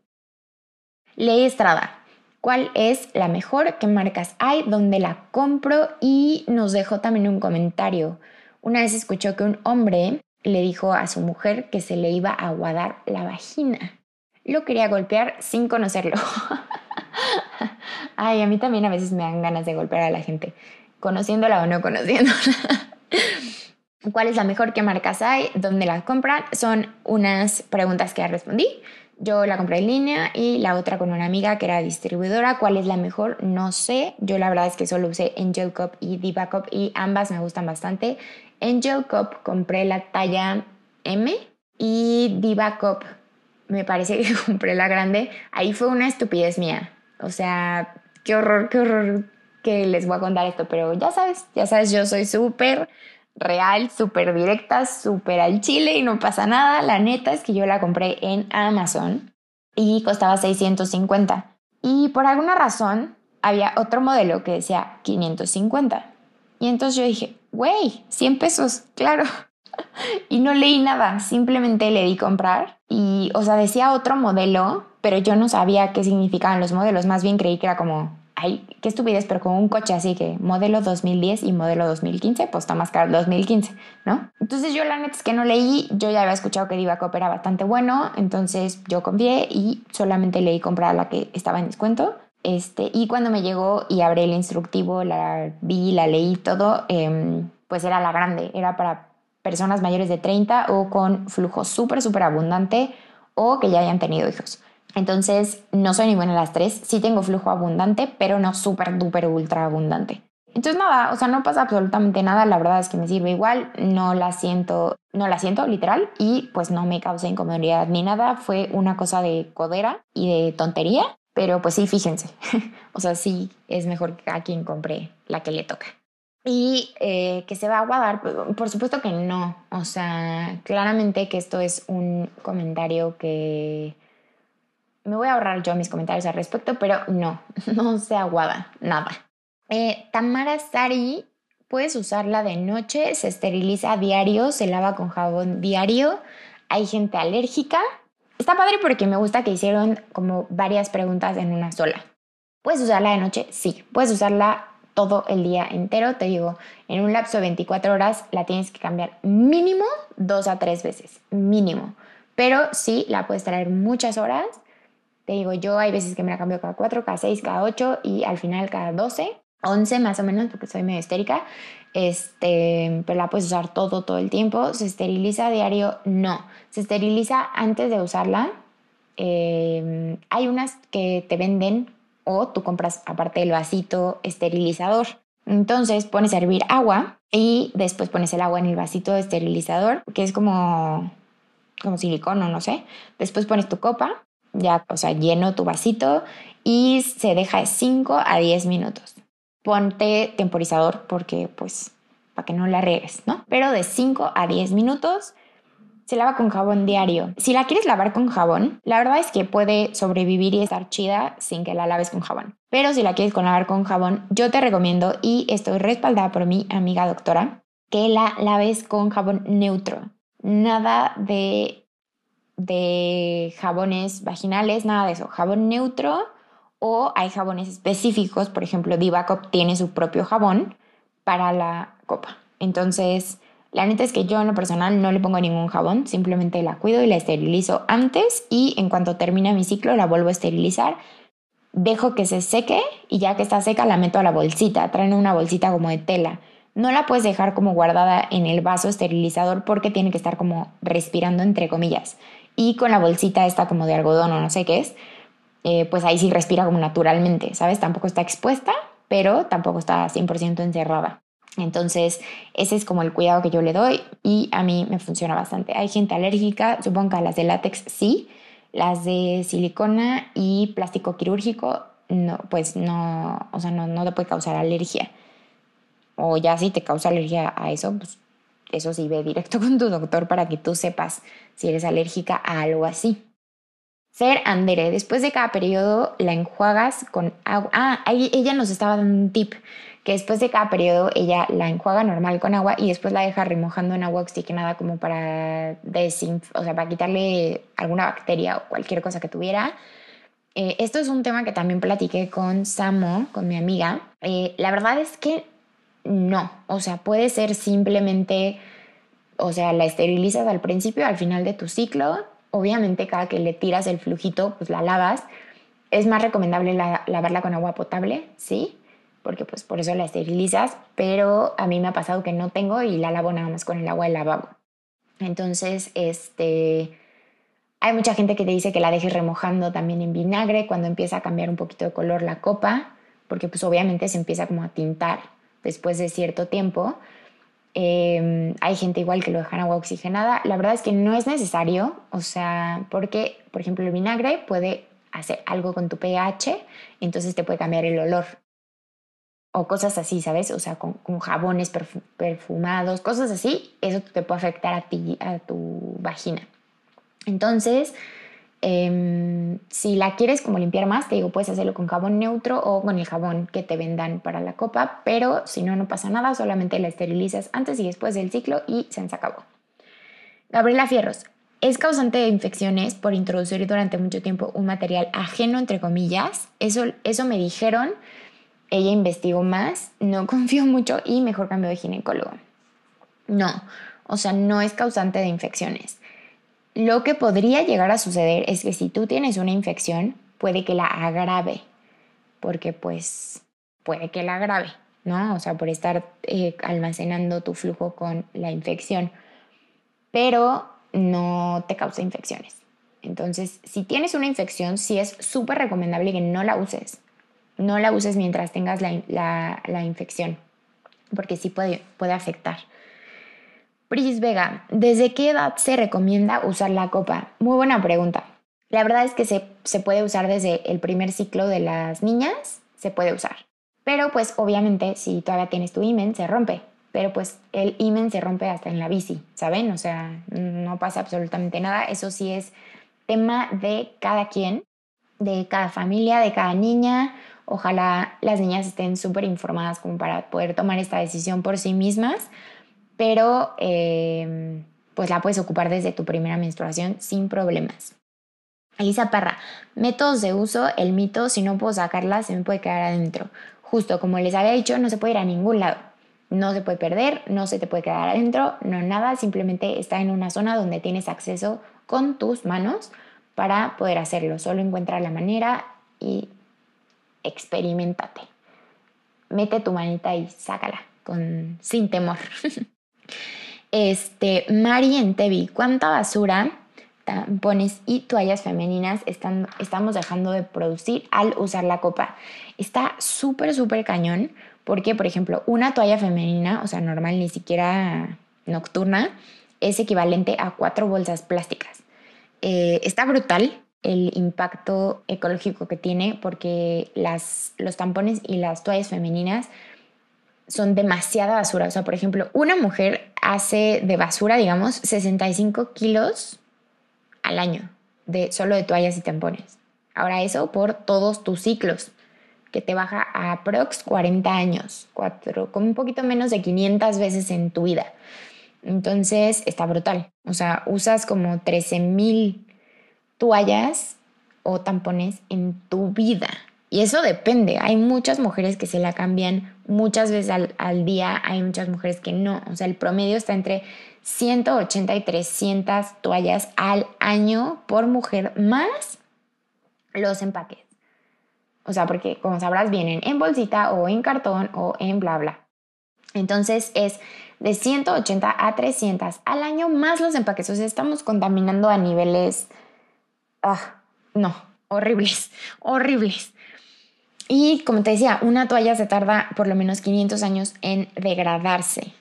Ley Estrada, ¿cuál es la mejor? ¿Qué marcas hay? ¿Dónde la compro? Y nos dejó también un comentario. Una vez escuchó que un hombre le dijo a su mujer que se le iba a aguadar la vagina. Lo quería golpear sin conocerlo. Ay, a mí también a veces me dan ganas de golpear a la gente, conociéndola o no conociéndola. ¿Cuál es la mejor? ¿Qué marcas hay? ¿Dónde las compran? Son unas preguntas que ya respondí. Yo la compré en línea y la otra con una amiga que era distribuidora. ¿Cuál es la mejor? No sé. Yo la verdad es que solo usé Angel Cup y Diva Cup y ambas me gustan bastante. Angel Cup compré la talla M y Diva Cup me parece que compré la grande. Ahí fue una estupidez mía. O sea, qué horror, qué horror que les voy a contar esto, pero ya sabes, ya sabes, yo soy súper real, súper directa, súper al chile y no pasa nada. La neta es que yo la compré en Amazon y costaba 650. Y por alguna razón había otro modelo que decía 550. Y entonces yo dije, güey, 100 pesos, claro. y no leí nada, simplemente le di comprar y, o sea, decía otro modelo, pero yo no sabía qué significaban los modelos, más bien creí que era como, ay, qué estupidez, pero con un coche así que modelo 2010 y modelo 2015, pues está más caro el 2015, ¿no? Entonces yo la neta es que no leí, yo ya había escuchado que Divacop era bastante bueno, entonces yo confié y solamente leí comprar la que estaba en descuento. Este, y cuando me llegó y abrí el instructivo, la vi, la leí todo, em, pues era la grande, era para personas mayores de 30 o con flujo súper, súper abundante o que ya hayan tenido hijos. Entonces, no soy ninguna de las tres. Sí tengo flujo abundante, pero no súper, duper, ultra abundante. Entonces, nada, o sea, no pasa absolutamente nada. La verdad es que me sirve igual. No la siento, no la siento literal y pues no me causa incomodidad ni nada. Fue una cosa de codera y de tontería. Pero pues sí, fíjense. o sea, sí es mejor que a quien compre la que le toca. Y eh, que se va a aguadar, por supuesto que no. O sea, claramente que esto es un comentario que me voy a ahorrar yo mis comentarios al respecto, pero no, no se aguada nada. Eh, Tamara Sari, puedes usarla de noche, se esteriliza diario, se lava con jabón diario. Hay gente alérgica. Está padre porque me gusta que hicieron como varias preguntas en una sola. ¿Puedes usarla de noche? Sí. ¿Puedes usarla todo el día entero. Te digo, en un lapso de 24 horas la tienes que cambiar mínimo dos a tres veces, mínimo. Pero sí, la puedes traer muchas horas. Te digo, yo hay veces que me la cambio cada 4, cada 6, cada 8 y al final cada 12, 11 más o menos, porque soy medio histérica. Este, pero la puedes usar todo, todo el tiempo. ¿Se esteriliza a diario? No. Se esteriliza antes de usarla. Eh, hay unas que te venden o tú compras aparte del vasito esterilizador. Entonces pones a hervir agua y después pones el agua en el vasito esterilizador, que es como, como no sé. Después pones tu copa, ya, o sea, lleno tu vasito y se deja de 5 a 10 minutos. Ponte temporizador porque, pues, para que no la regues, ¿no? Pero de 5 a 10 minutos se lava con jabón diario. Si la quieres lavar con jabón, la verdad es que puede sobrevivir y estar chida sin que la laves con jabón. Pero si la quieres con lavar con jabón, yo te recomiendo, y estoy respaldada por mi amiga doctora, que la laves con jabón neutro. Nada de, de jabones vaginales, nada de eso. Jabón neutro o hay jabones específicos, por ejemplo, Divacop tiene su propio jabón para la copa. Entonces, la neta es que yo en lo personal no le pongo ningún jabón, simplemente la cuido y la esterilizo antes y en cuanto termina mi ciclo la vuelvo a esterilizar. Dejo que se seque y ya que está seca la meto a la bolsita. Traen una bolsita como de tela. No la puedes dejar como guardada en el vaso esterilizador porque tiene que estar como respirando entre comillas. Y con la bolsita esta como de algodón o no sé qué es, eh, pues ahí sí respira como naturalmente, ¿sabes? Tampoco está expuesta, pero tampoco está 100% encerrada. Entonces, ese es como el cuidado que yo le doy y a mí me funciona bastante. Hay gente alérgica, supongo que a las de látex sí, las de silicona y plástico quirúrgico, no, pues no, o sea, no, no te puede causar alergia. O ya si te causa alergia a eso, pues eso sí, ve directo con tu doctor para que tú sepas si eres alérgica a algo así. Ser Andere, después de cada periodo la enjuagas con agua. Ah, ella nos estaba dando un tip, que después de cada periodo ella la enjuaga normal con agua y después la deja remojando en agua oxigenada como para desinf o sea, para quitarle alguna bacteria o cualquier cosa que tuviera. Eh, esto es un tema que también platiqué con Samo, con mi amiga. Eh, la verdad es que no, o sea, puede ser simplemente, o sea, la esterilizas al principio, al final de tu ciclo Obviamente cada que le tiras el flujito, pues la lavas. Es más recomendable lavarla con agua potable, ¿sí? Porque pues por eso la esterilizas, pero a mí me ha pasado que no tengo y la lavo nada más con el agua del lavabo. Entonces, este, hay mucha gente que te dice que la dejes remojando también en vinagre cuando empieza a cambiar un poquito de color la copa, porque pues obviamente se empieza como a tintar después de cierto tiempo. Em, hay gente igual que lo deja en agua oxigenada. La verdad es que no es necesario, o sea, porque, por ejemplo, el vinagre puede hacer algo con tu pH, entonces te puede cambiar el olor. O cosas así, ¿sabes? O sea, con, jabones perfumados, cosas así, eso te puede afectar a ti, a tu vagina. Entonces, Em, si la quieres como limpiar más, te digo, puedes hacerlo con jabón neutro o con el jabón que te vendan para la copa, pero si no, no pasa nada, solamente la esterilizas antes y después del ciclo y se acabó. Gabriela Fierros, es causante de infecciones por introducir durante mucho tiempo un material ajeno, entre comillas. Eso, eso me dijeron, ella investigó más, no confío mucho y mejor cambio de ginecólogo. No, o sea, no es causante de infecciones. Lo que podría llegar a suceder es que si tú tienes una infección, puede que la agrave, porque pues puede que la agrave, ¿no? O sea, por estar eh, almacenando tu flujo con la infección, pero no te causa infecciones. Entonces, si tienes una infección, sí es súper recomendable que no la uses. No la uses mientras tengas la, la infección, porque sí puede, puede afectar. Pris Vega, ¿desde qué edad se recomienda usar la copa? Muy buena pregunta. La verdad es que se, se puede usar desde el primer ciclo de las niñas, se puede usar. Pero pues obviamente si todavía tienes tu imen, se rompe. Pero pues el imen se rompe hasta en la bici, ¿saben? O sea, no pasa absolutamente nada. Eso sí es tema de cada quien, de cada familia, de cada niña. Ojalá las niñas estén súper informadas como para poder tomar esta decisión por sí mismas pero em, pues la puedes ocupar desde tu primera menstruación sin problemas. Elisa Parra, métodos de uso, el mito, si no puedo sacarla, se me puede quedar adentro. Justo como les había dicho, no se puede ir a ningún lado. No se puede perder, no se te puede quedar adentro, no nada, simplemente está en una zona donde tienes acceso con tus manos para poder hacerlo. Solo encuentra la manera y experimentate. Mete tu manita y sácala con, sin temor. Este, Mari en Tevi, ¿cuánta basura, tampones y toallas femeninas están, estamos dejando de producir al usar la copa? Está súper, súper cañón porque, por ejemplo, una toalla femenina, o sea, normal, ni siquiera nocturna, es equivalente a cuatro bolsas plásticas. Eh, está brutal el impacto ecológico que tiene porque las, los tampones y las toallas femeninas son demasiada basura. O sea, por ejemplo, una mujer hace de basura, digamos, 65 kilos al año, de, solo de toallas y tampones. Ahora eso por todos tus ciclos, que te baja a aprox 40 años, cuatro, como un poquito menos de 500 veces en tu vida. Entonces está brutal. O sea, usas como 13 mil toallas o tampones en tu vida. Y eso depende. Hay muchas mujeres que se la cambian muchas veces al, día, hay muchas mujeres que no. O sea, el promedio está entre 180 y 300 toallas al año por mujer más los empaques. O sea, porque como sabrás, vienen en bolsita o en cartón o en bla bla. Entonces es de 180 a 300 al año más los empaques. O sea, estamos contaminando a niveles... Ah, no, horribles, horribles. Y como te decía, una toalla se tarda por lo menos 500 años en degradarse.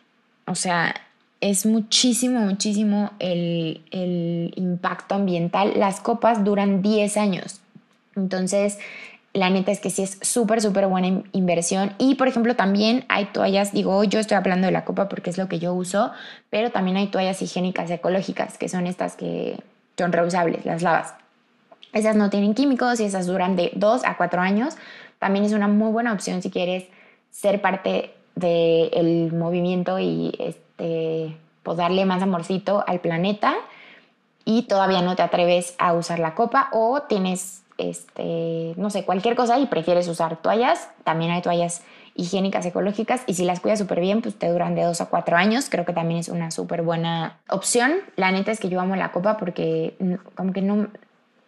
O sea, es muchísimo, muchísimo el, el impacto ambiental. Las copas duran 10 años. Entonces, la neta es que sí es súper, súper buena inversión. Y, por ejemplo, también hay toallas, digo, yo estoy hablando de la copa porque es lo que yo uso, pero también hay toallas higiénicas ecológicas, que son estas que son reusables, las lavas. Esas no tienen químicos y esas duran de 2 a 4 años. También es una muy buena opción si quieres ser parte del movimiento y este, pues darle más amorcito al planeta y todavía no te atreves a usar la copa o tienes, este, no sé, cualquier cosa y prefieres usar toallas, también hay toallas higiénicas ecológicas y si las cuidas súper bien, pues te duran de dos a cuatro años. Creo que también es una súper buena opción. La neta es que yo amo la copa porque como que no,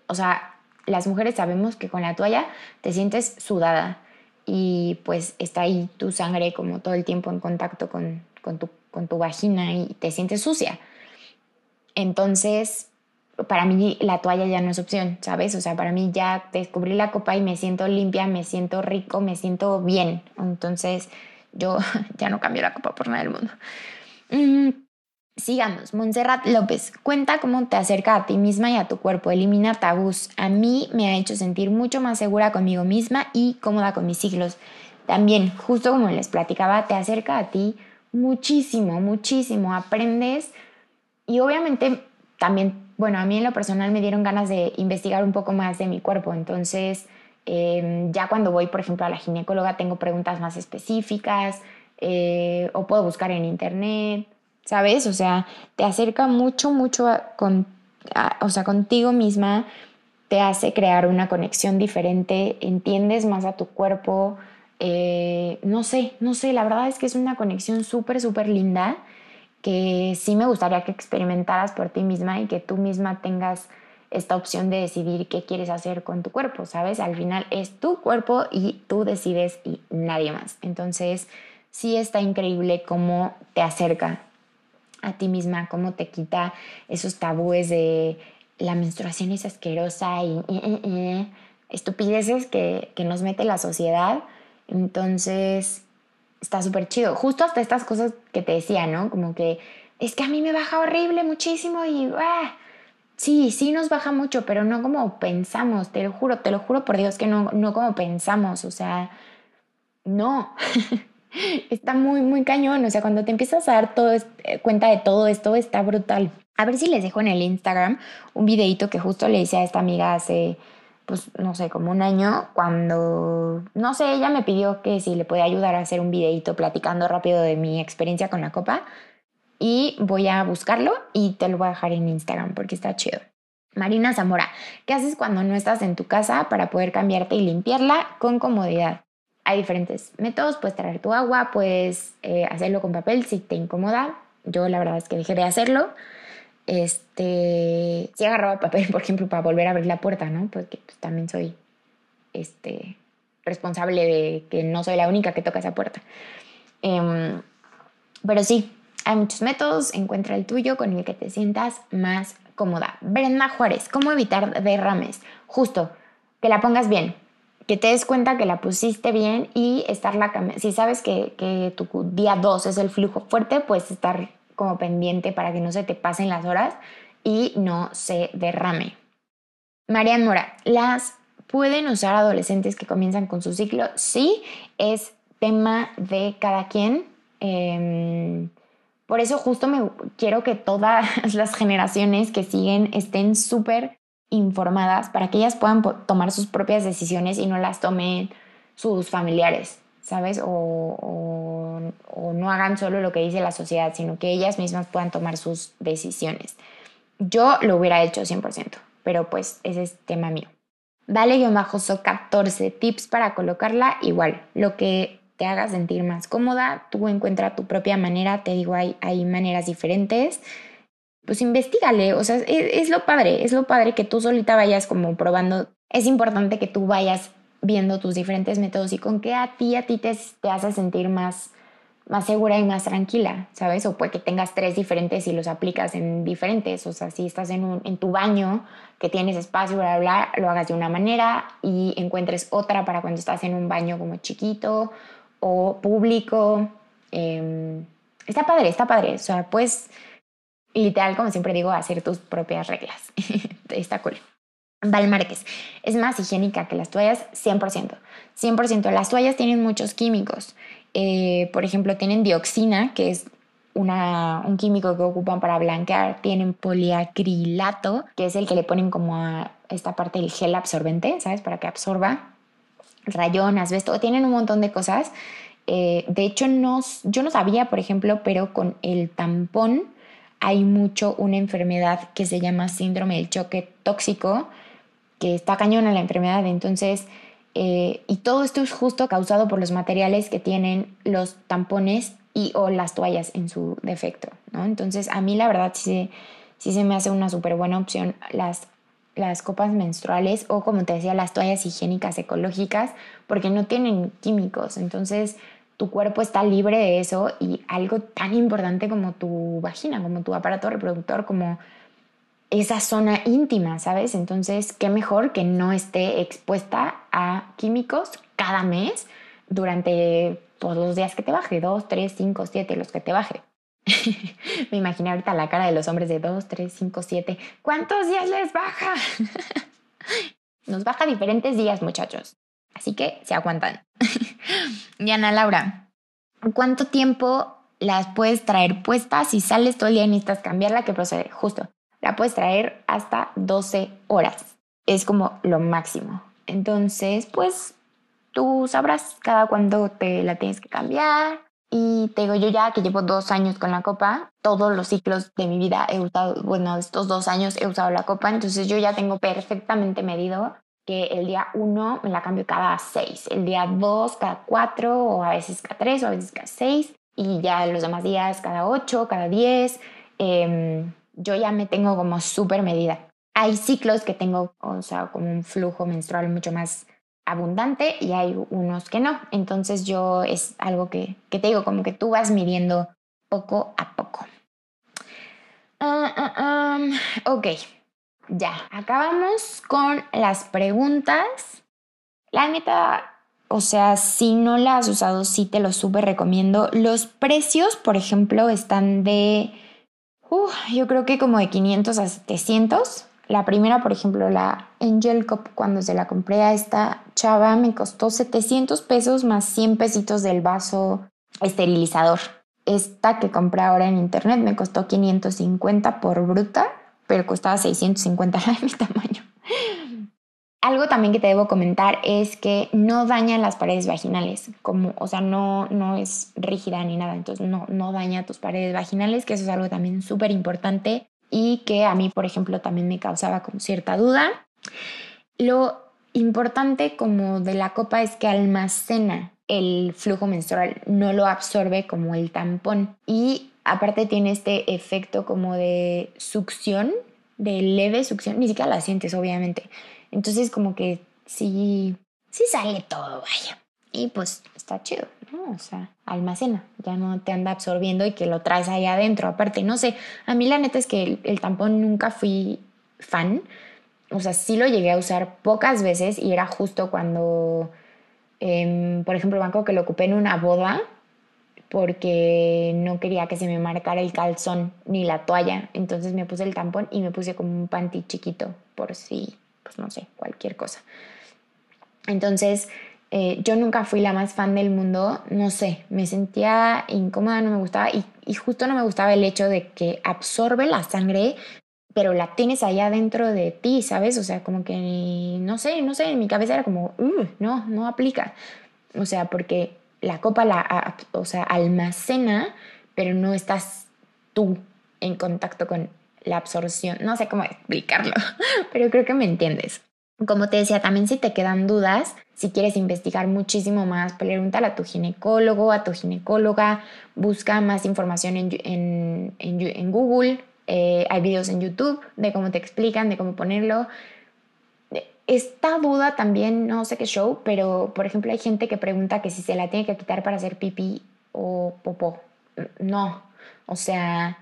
o sea, las mujeres sabemos que con la toalla te sientes sudada y pues está ahí tu sangre como todo el tiempo en contacto con, con, tu, con tu vagina y te sientes sucia. Entonces, para mí la toalla ya no es opción, ¿sabes? O sea, para mí ya descubrí la copa y me siento limpia, me siento rico, me siento bien. Entonces, yo ya no cambio la copa por nada del mundo. Sigamos. Montserrat López, cuenta cómo te acerca a ti misma y a tu cuerpo, elimina tabús. A mí me ha hecho sentir mucho más segura conmigo misma y cómoda con mis siglos. También, justo como les platicaba, te acerca a ti muchísimo, muchísimo. Aprendes y obviamente también, bueno, a mí en lo personal me dieron ganas de investigar un poco más de mi cuerpo, entonces em, ya cuando voy, por ejemplo, a la ginecóloga tengo preguntas más específicas eh, o puedo buscar en internet, ¿sabes? O sea, te acerca mucho, mucho con, o sea, contigo misma, te hace crear una conexión diferente, entiendes más a tu cuerpo, eh, no sé, no sé, la verdad es que es una conexión súper, súper linda que sí me gustaría que experimentaras por ti misma y que tú misma tengas esta opción de decidir qué quieres hacer con tu cuerpo, ¿sabes? Al final es tu cuerpo y tú decides y nadie más. Entonces, sí está increíble cómo te acerca a ti misma, cómo te quita esos tabúes de la menstruación es asquerosa y, estupideces que, que nos mete la sociedad. Entonces, está súper chido. Justo hasta estas cosas que te decía, ¿no? Como que es que a mí me baja horrible muchísimo y ah, sí, sí nos baja mucho, pero no como pensamos, te lo juro, te lo juro por Dios que no, no como pensamos, o sea, no. está muy, muy cañón, o sea, cuando te empiezas a dar todo, eh, cuenta de todo esto, está brutal. A ver si les dejo en el Instagram un videito que justo le hice a esta amiga hace pues no sé, como un año, cuando, no sé, ella me pidió que si le podía ayudar a hacer un videito platicando rápido de mi experiencia con la copa y voy a buscarlo y te lo voy a dejar en Instagram porque está chido. Marina Zamora, ¿qué haces cuando no estás en tu casa para poder cambiarte y limpiarla con comodidad? Hay diferentes métodos, puedes traer tu agua, puedes eh, hacerlo con papel si te incomoda. Yo la verdad es que dejé de hacerlo este, si agarraba papel, por ejemplo, para volver a abrir la puerta, ¿no? Porque pues, también soy este, responsable de que no soy la única que toca esa puerta. Em, pero sí, hay muchos métodos, encuentra el tuyo con el que te sientas más cómoda. Brenda Juárez, ¿cómo evitar derrames? Justo, que la pongas bien, que te des cuenta que la pusiste bien y estarla Si sabes que, que tu día 2 es el flujo fuerte, pues estar como pendiente para que no se te pasen las horas y no se derrame. Marian Mora, ¿las pueden usar adolescentes que comienzan con su ciclo? Sí, es tema de cada quien. Em, por eso justo me quiero que todas las generaciones que siguen estén súper informadas para que ellas puedan tomar sus propias decisiones y no las tomen sus familiares. ¿sabes? O, no hagan solo lo que dice la sociedad, sino que ellas mismas puedan tomar sus decisiones. Yo lo hubiera hecho 100%, pero pues ese es tema mío. Vale, yo bajo 14 tips para colocarla igual, lo que te haga sentir más cómoda, tú encuentra tu propia manera, te digo, hay, hay maneras diferentes, pues investigale, o sea, es, lo padre, es lo padre que tú solita vayas como probando, es importante que tú vayas viendo tus diferentes métodos y con qué a ti, a ti te, te hace sentir más, más segura y más tranquila, ¿sabes? O puede que tengas tres diferentes y los aplicas en diferentes. O sea, si estás en, un, en tu baño, que tienes espacio para hablar, lo hagas de una manera y encuentres otra para cuando estás en un baño como chiquito o público. Em, está padre, está padre. O sea, pues literal, como siempre digo, hacer tus propias reglas. está cool. Val Márquez, es más higiénica que las toallas 100%. 100%. Las toallas tienen muchos químicos. Eh, por ejemplo, tienen dioxina, que es una, un químico que ocupan para blanquear. Tienen poliacrilato, que es el que le ponen como esta parte del gel absorbente, ¿sabes? Para que absorba rayón, asbesto, tienen un montón de cosas. Eh, de hecho, no, yo no sabía, por ejemplo, pero con el tampón hay mucho una enfermedad que se llama síndrome del choque tóxico, que está cañona la enfermedad. Entonces, eh, y todo esto es justo causado por los materiales que tienen los tampones y o las toallas en su defecto, ¿no? Entonces, a mí la verdad sí, sí se me hace una súper buena opción las, las copas menstruales o, como te decía, las toallas higiénicas ecológicas, porque no tienen químicos. Entonces, tu cuerpo está libre de eso y algo tan importante como tu vagina, como tu aparato reproductor, como esa zona íntima, ¿sabes? Entonces, qué mejor que no esté expuesta a químicos cada mes durante todos los días que te baje, dos, tres, cinco, siete, los que te baje. Me imaginé ahorita la cara de los hombres de dos, tres, cinco, siete. ¿Cuántos días les baja? Nos baja diferentes días, muchachos. Así que se aguantan. y Ana Laura, ¿cuánto tiempo las puedes traer puestas? Si sales todo el día y necesitas cambiarla, ¿qué procede? Justo, la puedes traer hasta 12 horas. Es como lo máximo. Entonces, pues tú sabrás cada cuándo te la tienes que cambiar. Y te digo, yo ya que llevo dos años con la copa, todos los ciclos de mi vida he usado, bueno, estos dos años he usado la copa, entonces yo ya tengo perfectamente medido que el día 1 me la cambio cada 6, el día 2 cada 4 o a veces cada 3 o a veces cada 6 y ya los demás días cada 8, cada 10. Em, yo ya me tengo como súper medida. Hay ciclos que tengo, o sea, como un flujo menstrual mucho más abundante y hay unos que no. Entonces yo es algo que, que te digo, como que tú vas midiendo poco a poco. Uh, ok, ya, acabamos con las preguntas. La neta, o sea, si no la has usado, sí te lo súper recomiendo. Los precios, por ejemplo, están de, yo creo que como de 500 a 700. La primera, por ejemplo, la Angel Cup, cuando se la compré a esta chava, me costó 700 pesos más 100 pesitos del vaso esterilizador. Esta que compré ahora en internet me costó 550 por bruta pero costaba 650 de mi tamaño. Algo también que te debo comentar es que no daña las paredes vaginales, como, o sea, no, no es rígida ni nada, entonces no, no daña tus paredes vaginales, que eso es algo también súper importante y que a mí, por ejemplo, también me causaba como cierta duda. Lo importante como de la copa es que almacena el flujo menstrual, no lo absorbe como el tampón y Aparte tiene este efecto como de succión, de leve succión, ni siquiera la sientes obviamente. Entonces como que sí, sí sale todo, vaya. Y pues está chido, ¿no? O sea, almacena, ya no te anda absorbiendo y que lo traes ahí adentro. Aparte, no sé, a mí la neta es que el, tampón nunca fui fan. O sea, sí lo llegué a usar pocas veces y era justo cuando, em, por ejemplo, banco que lo ocupé en una boda porque no quería que se me marcara el calzón ni la toalla. Entonces me puse el tampón y me puse como un panty chiquito por si, pues no sé, cualquier cosa. Entonces eh, yo nunca fui la más fan del mundo, no sé, me sentía incómoda, no me gustaba y, justo no me gustaba el hecho de que absorbe la sangre, pero la tienes allá dentro de ti, ¿sabes? O sea, como que, no sé, no sé, en mi cabeza era como, uh, no, no aplica. O sea, porque la copa la o sea, almacena, pero no estás tú en contacto con la absorción. No sé cómo explicarlo, pero creo que me entiendes. Como te decía, también si te quedan dudas, si quieres investigar muchísimo más, pregúntale a tu ginecólogo, a tu ginecóloga, busca más información en, en, en, Google, eh, hay videos en YouTube de cómo te explican, de cómo ponerlo esta duda también, no sé qué show, pero por ejemplo hay gente que pregunta que si se la tiene que quitar para hacer pipí o popó. No, o sea,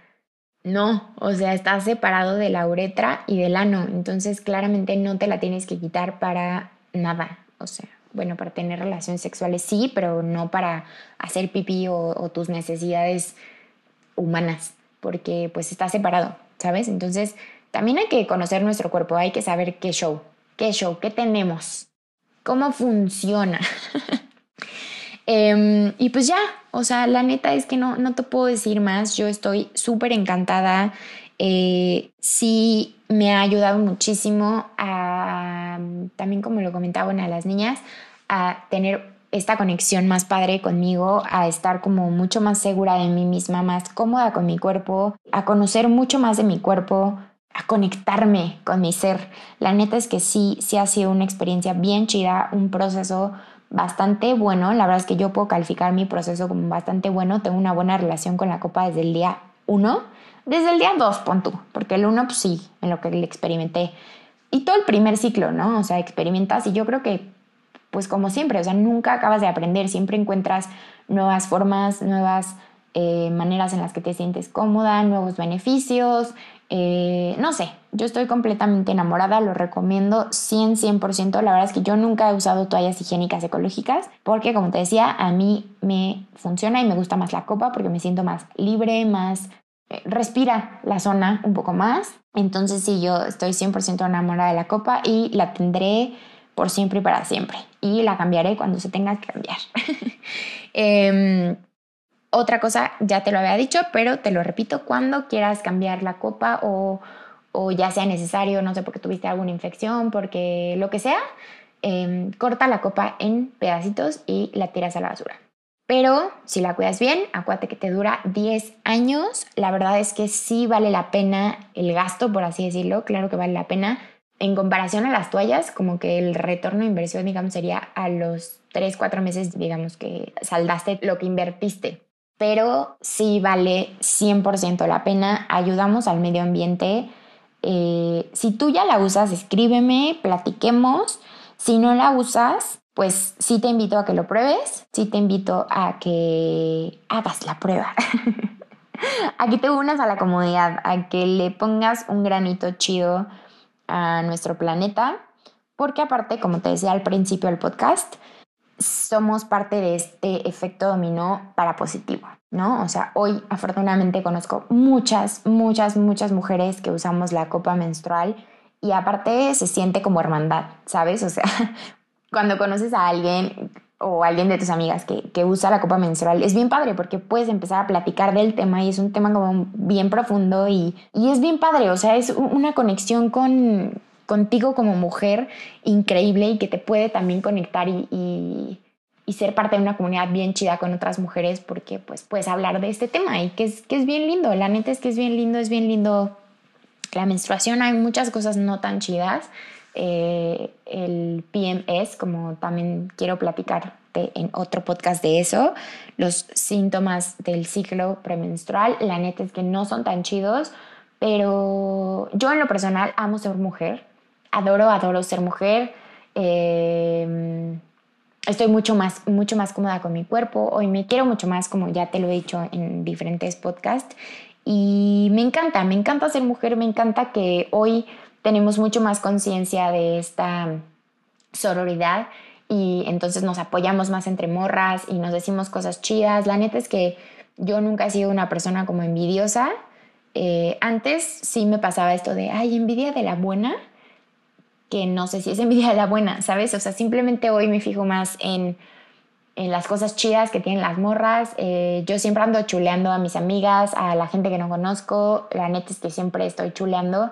no, o sea, está separado de la uretra y del ano, entonces claramente no te la tienes que quitar para nada, o sea, bueno, para tener relaciones sexuales sí, pero no para hacer pipí o, o tus necesidades humanas, porque pues está separado, ¿sabes? Entonces, también hay que conocer nuestro cuerpo, hay que saber qué show. ¿Qué show? ¿Qué tenemos? ¿Cómo funciona? Em, y pues ya, o sea, la neta es que no, no te puedo decir más. Yo estoy súper encantada. eh, sí me ha ayudado muchísimo a, también como lo comentaba a las niñas, a tener esta conexión más padre conmigo, a estar como mucho más segura de mí misma, más cómoda con mi cuerpo, a conocer mucho más de mi cuerpo, a conectarme con mi ser. La neta es que sí, sí ha sido una experiencia bien chida, un proceso bastante bueno. La verdad es que yo puedo calificar mi proceso como bastante bueno. Tengo una buena relación con la copa desde el día 1. Desde el día 2, pon tú, porque el 1, pues sí, en lo que le experimenté. Y todo el primer ciclo, ¿no? O sea, experimentas y yo creo que, pues como siempre, o sea, nunca acabas de aprender, siempre encuentras nuevas formas, nuevas eh, maneras en las que te sientes cómoda, nuevos beneficios, eh, no sé, yo estoy completamente enamorada, lo recomiendo 100, 100%. La verdad es que yo nunca he usado toallas higiénicas ecológicas porque, como te decía, a mí me funciona y me gusta más la copa porque me siento más libre, más... Eh, respira la zona un poco más. Entonces sí, yo estoy 100% enamorada de la copa y la tendré por siempre y para siempre. Y la cambiaré cuando se tenga que cambiar. eh, otra cosa, ya te lo había dicho, pero te lo repito, cuando quieras cambiar la copa o, ya sea necesario, no sé, porque tuviste alguna infección, porque lo que sea, em, corta la copa en pedacitos y la tiras a la basura. Pero si la cuidas bien, acuérdate que te dura 10 años. La verdad es que sí vale la pena el gasto, por así decirlo. Claro que vale la pena. En comparación a las toallas, como que el retorno de inversión, digamos, sería a los 3, 4 meses, digamos, que saldaste lo que invertiste pero sí vale 100% la pena, ayudamos al medio ambiente. Eh, si tú ya la usas, escríbeme, platiquemos. Si no la usas, pues sí te invito a que lo pruebes, sí te invito a que hagas la prueba. a que te unas a la comunidad, a que le pongas un granito chido a nuestro planeta, porque aparte, como te decía al principio del podcast, somos parte de este efecto dominó para positivo, ¿no? O sea, hoy afortunadamente conozco muchas, muchas, muchas mujeres que usamos la copa menstrual y aparte se siente como hermandad, ¿sabes? O sea, cuando conoces a alguien o alguien de tus amigas que, que, usa la copa menstrual, es bien padre porque puedes empezar a platicar del tema y es un tema como bien profundo y, y es bien padre, o sea, es una conexión con, contigo como mujer increíble y que te puede también conectar y, ser parte de una comunidad bien chida con otras mujeres porque pues puedes hablar de este tema y que es, que es bien lindo, la neta es que es bien lindo, es bien lindo la menstruación, hay muchas cosas no tan chidas, eh, el PMS, como también quiero platicarte en otro podcast de eso, los síntomas del ciclo premenstrual, la neta es que no son tan chidos, pero yo en lo personal amo ser mujer, adoro, adoro ser mujer. Em, estoy mucho más, mucho más cómoda con mi cuerpo. Hoy me quiero mucho más, como ya te lo he dicho en diferentes podcasts. Y me encanta, me encanta ser mujer, me encanta que hoy tenemos mucho más conciencia de esta sororidad y entonces nos apoyamos más entre morras y nos decimos cosas chidas. La neta es que yo nunca he sido una persona como envidiosa. Eh, antes sí me pasaba esto de, ay, envidia de la buena, que no sé si es envidia de la buena, ¿sabes? O sea, simplemente hoy me fijo más en, en las cosas chidas que tienen las morras. Eh, yo siempre ando chuleando a mis amigas, a la gente que no conozco. La neta es que siempre estoy chuleando.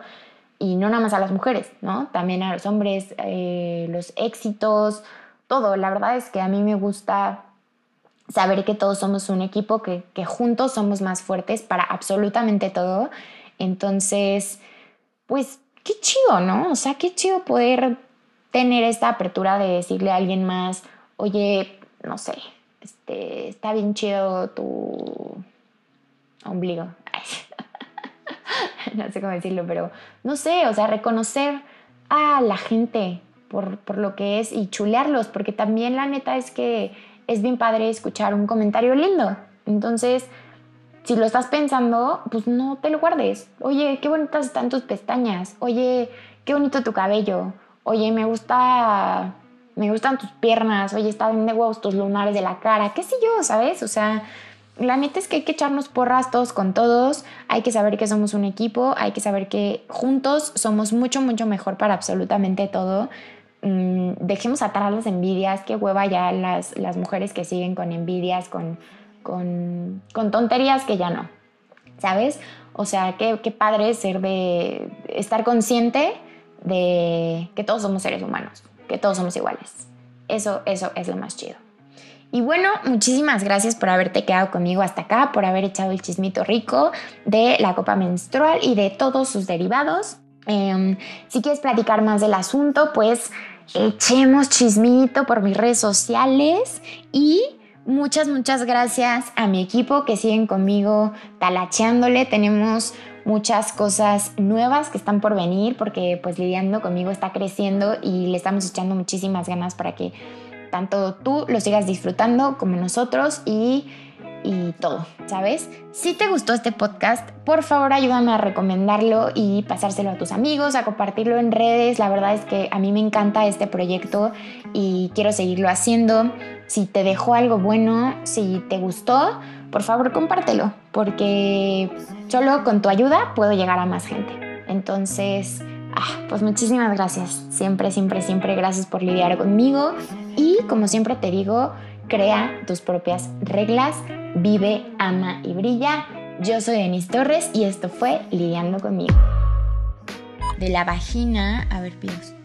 Y no nada más a las mujeres, ¿no? También a los hombres, eh, los éxitos, todo. La verdad es que a mí me gusta saber que todos somos un equipo, que, que juntos somos más fuertes para absolutamente todo. Entonces, pues qué chido, ¿no? O sea, qué chido poder tener esta apertura de decirle a alguien más, oye, no sé, este, está bien chido tu ombligo. no sé cómo decirlo, pero no sé, o sea, reconocer a la gente por, por lo que es y chulearlos, porque también la neta es que es bien padre escuchar un comentario lindo. Entonces, si lo estás pensando, pues no te lo guardes. Oye, qué bonitas están tus pestañas. Oye, qué bonito tu cabello. Oye, me gusta, me gustan tus piernas. Oye, están de huevos tus lunares de la cara. ¿Qué sé yo, sabes? O sea, la neta es que hay que echarnos porras todos con todos. Hay que saber que somos un equipo. Hay que saber que juntos somos mucho, mucho mejor para absolutamente todo. Mm, dejemos atrás las envidias. Qué hueva ya las, las mujeres que siguen con envidias, con con, tonterías que ya no. ¿sabes? O sea, qué, padre ser de estar consciente de que todos somos seres humanos, que todos somos iguales. Eso, eso es lo más chido. Y bueno, muchísimas gracias por haberte quedado conmigo hasta acá, por haber echado el chismito rico de la copa menstrual y de todos sus derivados. Em, si quieres platicar más del asunto, pues echemos chismito por mis redes sociales y muchas, muchas gracias a mi equipo que siguen conmigo talacheándole. Tenemos muchas cosas nuevas que están por venir porque pues lidiando conmigo está creciendo y le estamos echando muchísimas ganas para que tanto tú lo sigas disfrutando como nosotros y, y todo, ¿sabes? Si te gustó este podcast, por favor ayúdame a recomendarlo y pasárselo a tus amigos, a compartirlo en redes. La verdad es que a mí me encanta este proyecto y quiero seguirlo haciendo. Si te dejó algo bueno, si te gustó, por favor compártelo, porque solo con tu ayuda puedo llegar a más gente. Entonces, ah, pues muchísimas gracias. Siempre, siempre, siempre gracias por lidiar conmigo. Y como siempre te digo, crea tus propias reglas, vive, ama y brilla. Yo soy Denise Torres y esto fue Lidiando conmigo. De la vagina, a ver, pidos.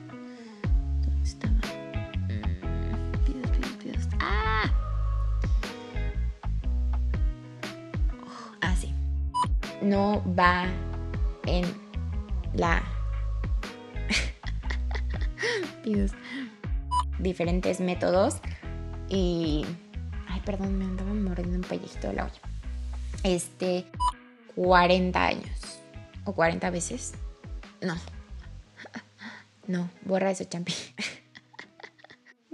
No va en la. pidos diferentes métodos y... Ay, perdón, me andaba mordiendo un pellejito de la olla. Este, 40 años. ¿O 40 veces? No. No, borra eso, champi.